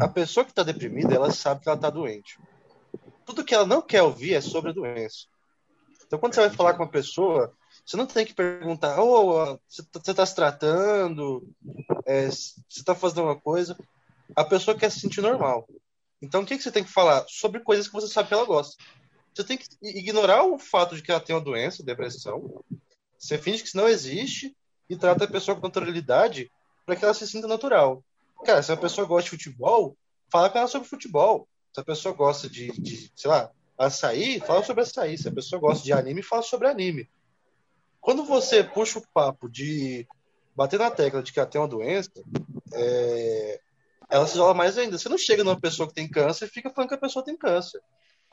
Speaker 5: A pessoa que está deprimida, ela sabe que ela está doente. Tudo que ela não quer ouvir é sobre a doença. Então, quando você vai falar com uma pessoa, você não tem que perguntar: oh, você está se tratando? É, você está fazendo alguma coisa? A pessoa quer se sentir normal. Então, o que, que você tem que falar? Sobre coisas que você sabe que ela gosta. Você tem que ignorar o fato de que ela tem uma doença, depressão. Você finge que isso não existe e trata a pessoa com naturalidade para que ela se sinta natural. Cara, se a pessoa gosta de futebol, fala com ela sobre futebol. Se a pessoa gosta de, de sei lá, açaí, fala sobre açaí. Se a pessoa gosta de anime, fala sobre anime. Quando você puxa o papo de bater na tecla de que ela tem uma doença, é... ela se isola mais ainda. Você não chega numa pessoa que tem câncer e fica falando que a pessoa tem câncer.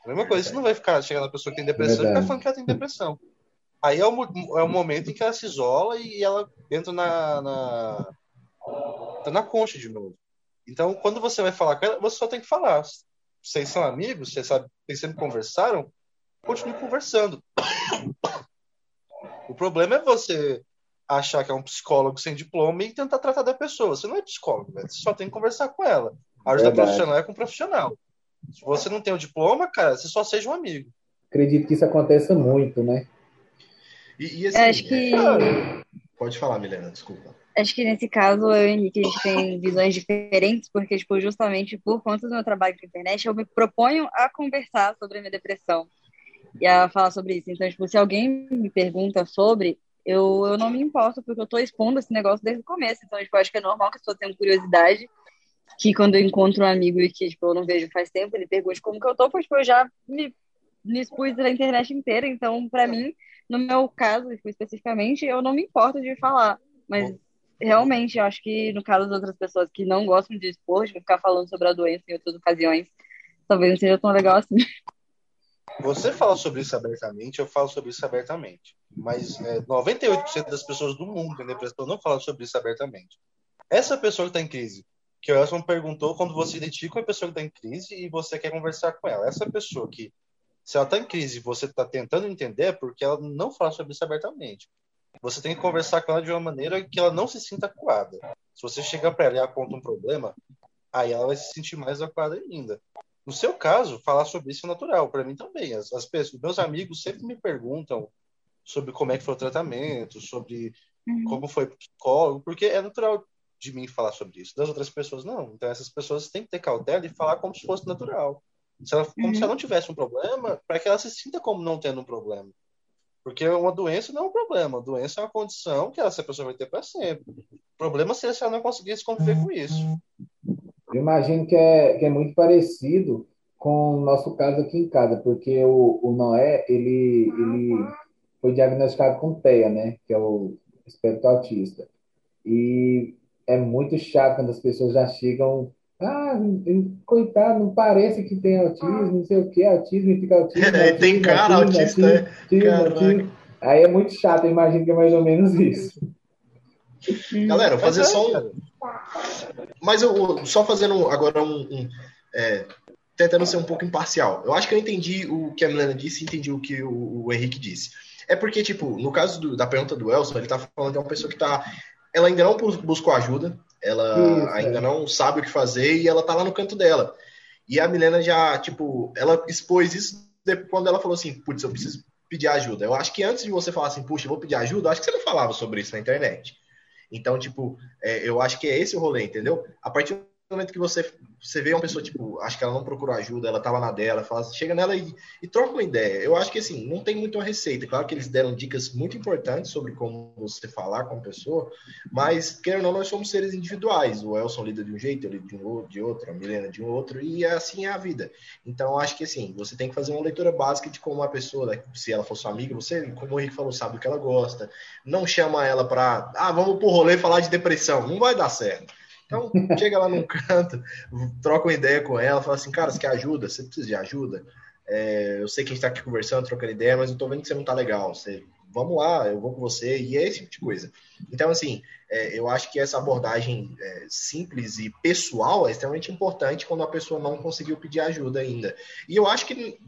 Speaker 5: A mesma coisa, você não vai ficar chegando na pessoa que tem depressão e ficar falando que ela tem depressão. Aí é o, é o momento em que ela se isola e ela entra na, na, tá na concha de novo. Então, quando você vai falar com ela, você só tem que falar. Vocês são amigos, vocês, sabe, vocês sempre conversaram, continue conversando. O problema é você achar que é um psicólogo sem diploma e tentar tratar da pessoa. Você não é psicólogo, velho. você só tem que conversar com ela. A ajuda
Speaker 1: Verdade.
Speaker 5: profissional é com o profissional. Se você não tem o diploma, cara, você só seja um amigo.
Speaker 1: Acredito que isso aconteça muito, né?
Speaker 2: E, e assim,
Speaker 4: Eu acho que
Speaker 2: é- Pode falar, Milena, desculpa.
Speaker 4: Acho que nesse caso, eu e o Henrique, a gente tem visões diferentes, porque, tipo, justamente por conta do meu trabalho com internet, eu me proponho a conversar sobre a minha depressão e a falar sobre isso. Então, tipo, se alguém me pergunta sobre, eu, eu não me importo, porque eu tô expondo esse negócio desde o começo. Então, tipo, acho que é normal que as pessoas tenham curiosidade, que quando eu encontro um amigo e que, tipo, eu não vejo faz tempo, ele pergunte como que eu tô, pois, tipo, eu já me, me expus na internet inteira. Então, pra mim, no meu caso, tipo, especificamente, eu não me importo de falar. Mas realmente, eu acho que no caso das outras pessoas que não gostam de expor, de ficar falando sobre a doença em outras ocasiões, talvez não seja tão legal assim.
Speaker 5: Você fala sobre isso abertamente, eu falo sobre isso abertamente. Mas é, 98% das pessoas do mundo tem depressão não falam sobre isso abertamente. Essa pessoa que está em crise, que o Elson perguntou quando você identifica uma pessoa que está em crise e você quer conversar com ela. Essa pessoa que, se ela está em crise e você está tentando entender, é porque ela não fala sobre isso abertamente. Você tem que conversar com ela de uma maneira que ela não se sinta acuada. Se você chegar para ela e aponta um problema, aí ela vai se sentir mais acuada ainda. No seu caso, falar sobre isso é natural. Para mim também. As, as pessoas, meus amigos sempre me perguntam sobre como é que foi o tratamento, sobre uhum. como foi o psicólogo, porque é natural de mim falar sobre isso. Das outras pessoas, não. Então, essas pessoas têm que ter cautela e falar como se fosse natural. Se ela, como uhum. se ela não tivesse um problema, para que ela se sinta como não tendo um problema. Porque uma doença não é um problema. A doença é uma condição que essa pessoa vai ter para sempre. O problema seria se ela não conseguisse conviver com isso.
Speaker 1: Eu imagino que é, que é muito parecido com o nosso caso aqui em casa, porque o, o Noé, ele, ele foi diagnosticado com TEA, né? Que é o espectro autista. E é muito chato quando as pessoas já chegam. Ah, coitado, não parece que tem autismo, não sei o que, autismo e fica autismo.
Speaker 2: autismo tem cara autismo, autista, autismo,
Speaker 1: autismo, autismo, Aí é muito chato, eu imagino que é mais ou menos isso.
Speaker 2: Galera, vou fazer só um. Mas eu só fazendo agora um. um é, tentando ser um pouco imparcial. Eu acho que eu entendi o que a Milena disse e entendi o que o, o Henrique disse. É porque, tipo, no caso do, da pergunta do Elson, ele tá falando de uma pessoa que tá ela ainda não buscou ajuda, ela Isso, ainda é. não sabe o que fazer e ela tá lá no canto dela. E a Milena já, tipo, ela expôs isso quando ela falou assim, putz, eu preciso pedir ajuda. Eu acho que antes de você falar assim, puxa, eu vou pedir ajuda, acho que você não falava sobre isso na internet. Então, tipo, é, eu acho que é esse o rolê, entendeu? A partir momento que você, você vê uma pessoa, tipo, acho que ela não procurou ajuda, ela tava na dela, fala, chega nela e, e troca uma ideia. Eu acho que, assim, não tem muito uma receita. Claro que eles deram dicas muito importantes sobre como você falar com a pessoa, mas, querendo ou não, nós somos seres individuais. O Elson lida de um jeito, eu lido de, um, de outro, a Milena de um outro, e assim é a vida. Então, acho que, assim, você tem que fazer uma leitura básica de como a pessoa, né, se ela for sua amiga, você, como o Henrique falou, sabe o que ela gosta. Não chama ela pra, ah, vamos pro rolê falar de depressão. Não vai dar certo então, chega lá num canto, troca uma ideia com ela, fala assim, cara, você quer ajuda? Você precisa de ajuda? É, eu sei que a gente tá aqui conversando, trocando ideia, mas eu tô vendo que você não tá legal. Você, vamos lá, eu vou com você, e é esse tipo de coisa. Então, assim, é, eu acho que essa abordagem é, simples e pessoal é extremamente importante quando a pessoa não conseguiu pedir ajuda ainda. E eu acho que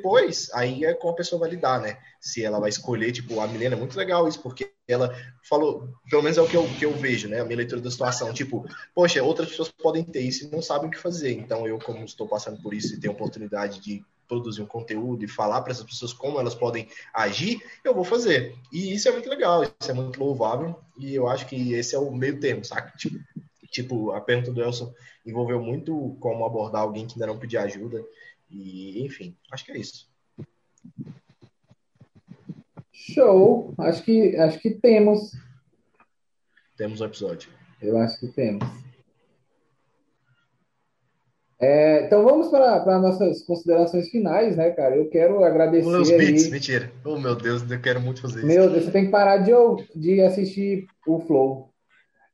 Speaker 2: depois, aí é como a pessoa vai lidar, né? Se ela vai escolher, tipo, a Milena é muito legal isso, porque ela falou, pelo menos é o que eu, que eu vejo, né? A minha leitura da situação, tipo, poxa, outras pessoas podem ter isso e não sabem o que fazer. Então, eu, como estou passando por isso e tenho a oportunidade de produzir um conteúdo e falar para essas pessoas como elas podem agir, eu vou fazer. E isso é muito legal, isso é muito louvável, e eu acho que esse é o meio termo, saca? Tipo, tipo a pergunta do Elson envolveu muito como abordar alguém que ainda não pediu ajuda. E, enfim, acho que é isso.
Speaker 1: Show! Acho que, acho que temos.
Speaker 2: Temos o um episódio.
Speaker 1: Eu acho que temos. É, então vamos para, para nossas considerações finais, né, cara? Eu quero agradecer. Os
Speaker 2: beats, aí... mentira. Oh, meu Deus, eu quero muito fazer isso.
Speaker 1: Meu Deus, você tem que parar de, de assistir o Flow.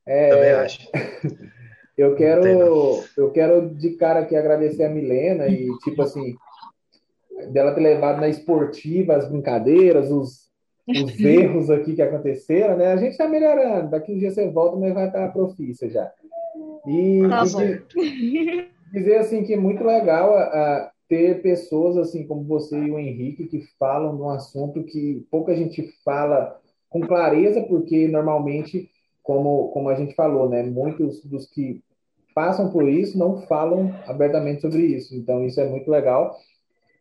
Speaker 2: É... Também acho.
Speaker 1: Eu quero, eu quero de cara aqui agradecer a Milena e, tipo assim, dela ter levado na esportiva as brincadeiras, os, os erros aqui que aconteceram, né? A gente tá melhorando. Daqui um dia você volta, mas vai estar profícia já. E, tá e dizer assim que é muito legal a, a, ter pessoas assim como você e o Henrique que falam de um assunto que pouca gente fala com clareza, porque normalmente, como, como a gente falou, né? Muitos dos que passam por isso não falam abertamente sobre isso. Então, isso é muito legal.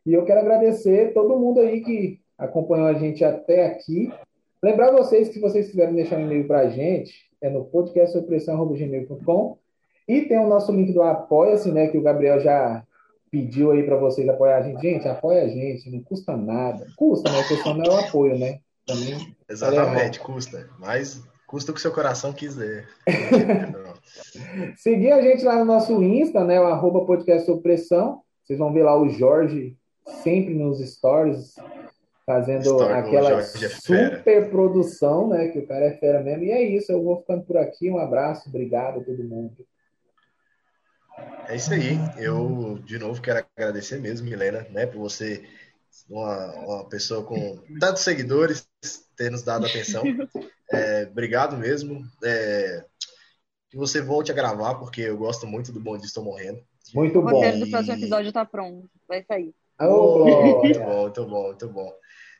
Speaker 1: E eu quero agradecer todo mundo aí que acompanhou a gente até aqui. Lembrar vocês que se vocês quiserem deixar um e-mail para a gente, é no podcastsopressão.gmail.com e tem o nosso link do Apoia-se, né, que o Gabriel já pediu aí para vocês apoiar a gente. Gente, apoia a gente, não custa nada. Custa, né? A questão não é o apoio, né?
Speaker 2: Também Exatamente, é custa. Mas custa o que seu coração quiser.
Speaker 1: Seguir a gente lá no nosso Insta, né? O arroba podcast Opressão. Vocês vão ver lá o Jorge sempre nos stories fazendo Story, aquela é super produção, né? Que o cara é fera mesmo. E é isso, eu vou ficando por aqui. Um abraço, obrigado a todo mundo.
Speaker 2: É isso aí. Eu, de novo, quero agradecer mesmo, Milena, né, por você, uma, uma pessoa com tantos seguidores, ter nos dado atenção. É, obrigado mesmo. É, que você volte a gravar, porque eu gosto muito do Bom Dia Estou Morrendo.
Speaker 1: Muito
Speaker 4: O
Speaker 1: bom.
Speaker 4: roteiro do próximo episódio tá pronto. Vai sair.
Speaker 1: Ô,
Speaker 2: Muito bom, muito bom, muito bom.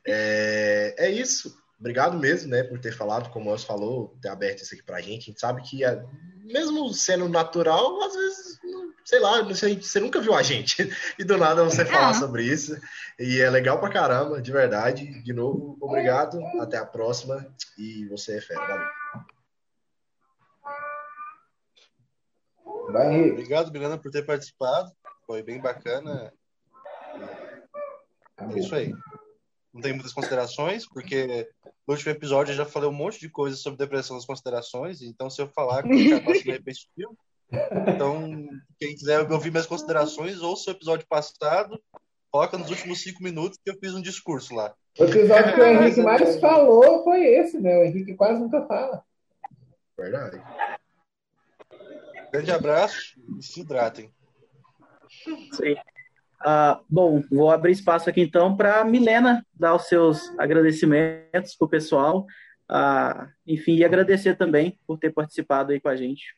Speaker 2: É, é isso. Obrigado mesmo, né, por ter falado, como o Elcio falou, ter aberto isso aqui pra gente. A gente sabe que, é- mesmo sendo natural, às vezes, não- sei lá, não sei, você nunca viu a gente. E do nada você falar
Speaker 4: Ah.
Speaker 2: sobre isso. E é legal pra caramba, de verdade. De novo, obrigado. Até a próxima. E você é fera. Valeu.
Speaker 1: Vai, Henrique.
Speaker 5: Obrigado, Milena, por ter participado. Foi bem bacana. É isso aí. Não tem muitas considerações, porque no último episódio eu já falei um monte de coisas sobre depressão nas considerações, então se eu falar o Carlos de sumiu. Então, quem quiser ouvir minhas considerações, ouça o episódio passado, coloca nos últimos cinco minutos que eu fiz um discurso lá.
Speaker 1: O episódio que o Henrique mais falou foi esse, né? O Henrique quase nunca fala.
Speaker 2: Verdade.
Speaker 5: Grande abraço e se hidratem.
Speaker 3: Sim. Ah, bom, vou abrir espaço aqui então para Milena dar os seus agradecimentos para o pessoal. Ah, enfim, e agradecer também por ter participado aí com a gente.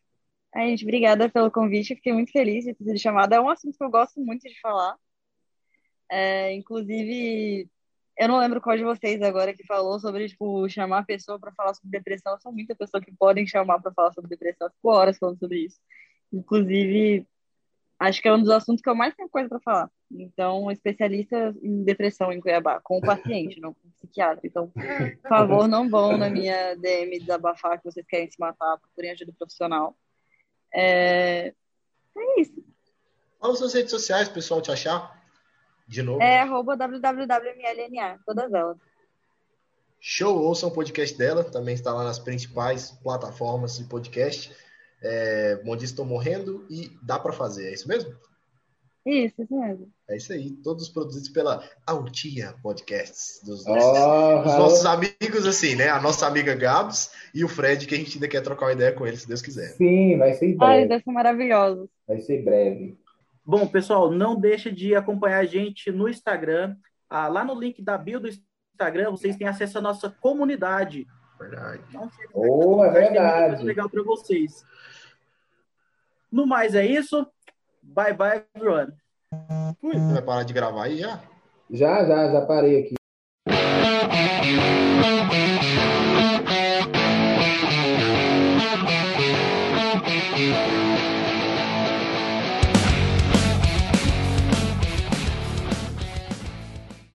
Speaker 4: Ai, gente, obrigada pelo convite. Fiquei muito feliz de ter sido chamada. É um assunto que eu gosto muito de falar. É, inclusive, eu não lembro qual de vocês agora que falou sobre, tipo, chamar a pessoa para falar sobre depressão. São muitas pessoas que podem chamar para falar sobre depressão. Fico horas falando sobre isso. Inclusive, acho que é um dos assuntos que eu mais tenho coisa para falar. Então, especialista em depressão em Cuiabá, com o paciente, não com o psiquiatra. Então, por favor, não vão na minha DM desabafar que vocês querem se matar, procurem ajuda profissional. É, é isso.
Speaker 2: Fala suas redes sociais, pessoal, te achar. De novo.
Speaker 4: É arroba www.mlna, todas elas.
Speaker 2: Show, ouçam o podcast dela, também está lá nas principais plataformas de podcast. É, Bom Dia Estou Morrendo e Dá Pra Fazer, é isso mesmo?
Speaker 4: Isso, isso mesmo.
Speaker 2: É isso aí, todos produzidos pela Altia Podcasts, dos, nossos, dos nossos amigos, assim, né? A nossa amiga Gabs e o Fred, que a gente ainda quer trocar uma ideia com ele, se Deus quiser.
Speaker 1: Sim, vai ser
Speaker 4: Ai,
Speaker 1: breve.
Speaker 4: deve ser maravilhoso.
Speaker 1: Vai ser breve.
Speaker 3: Bom, pessoal, não deixa de acompanhar a gente no Instagram. Ah, lá no link da bio do Instagram, vocês têm acesso à nossa comunidade.
Speaker 2: Verdade.
Speaker 3: Então,
Speaker 1: Oh, é verdade.
Speaker 3: legal para vocês. No mais é isso. Bye bye, everyone.
Speaker 2: Você vai parar de gravar aí já?
Speaker 1: Já, já, já parei aqui.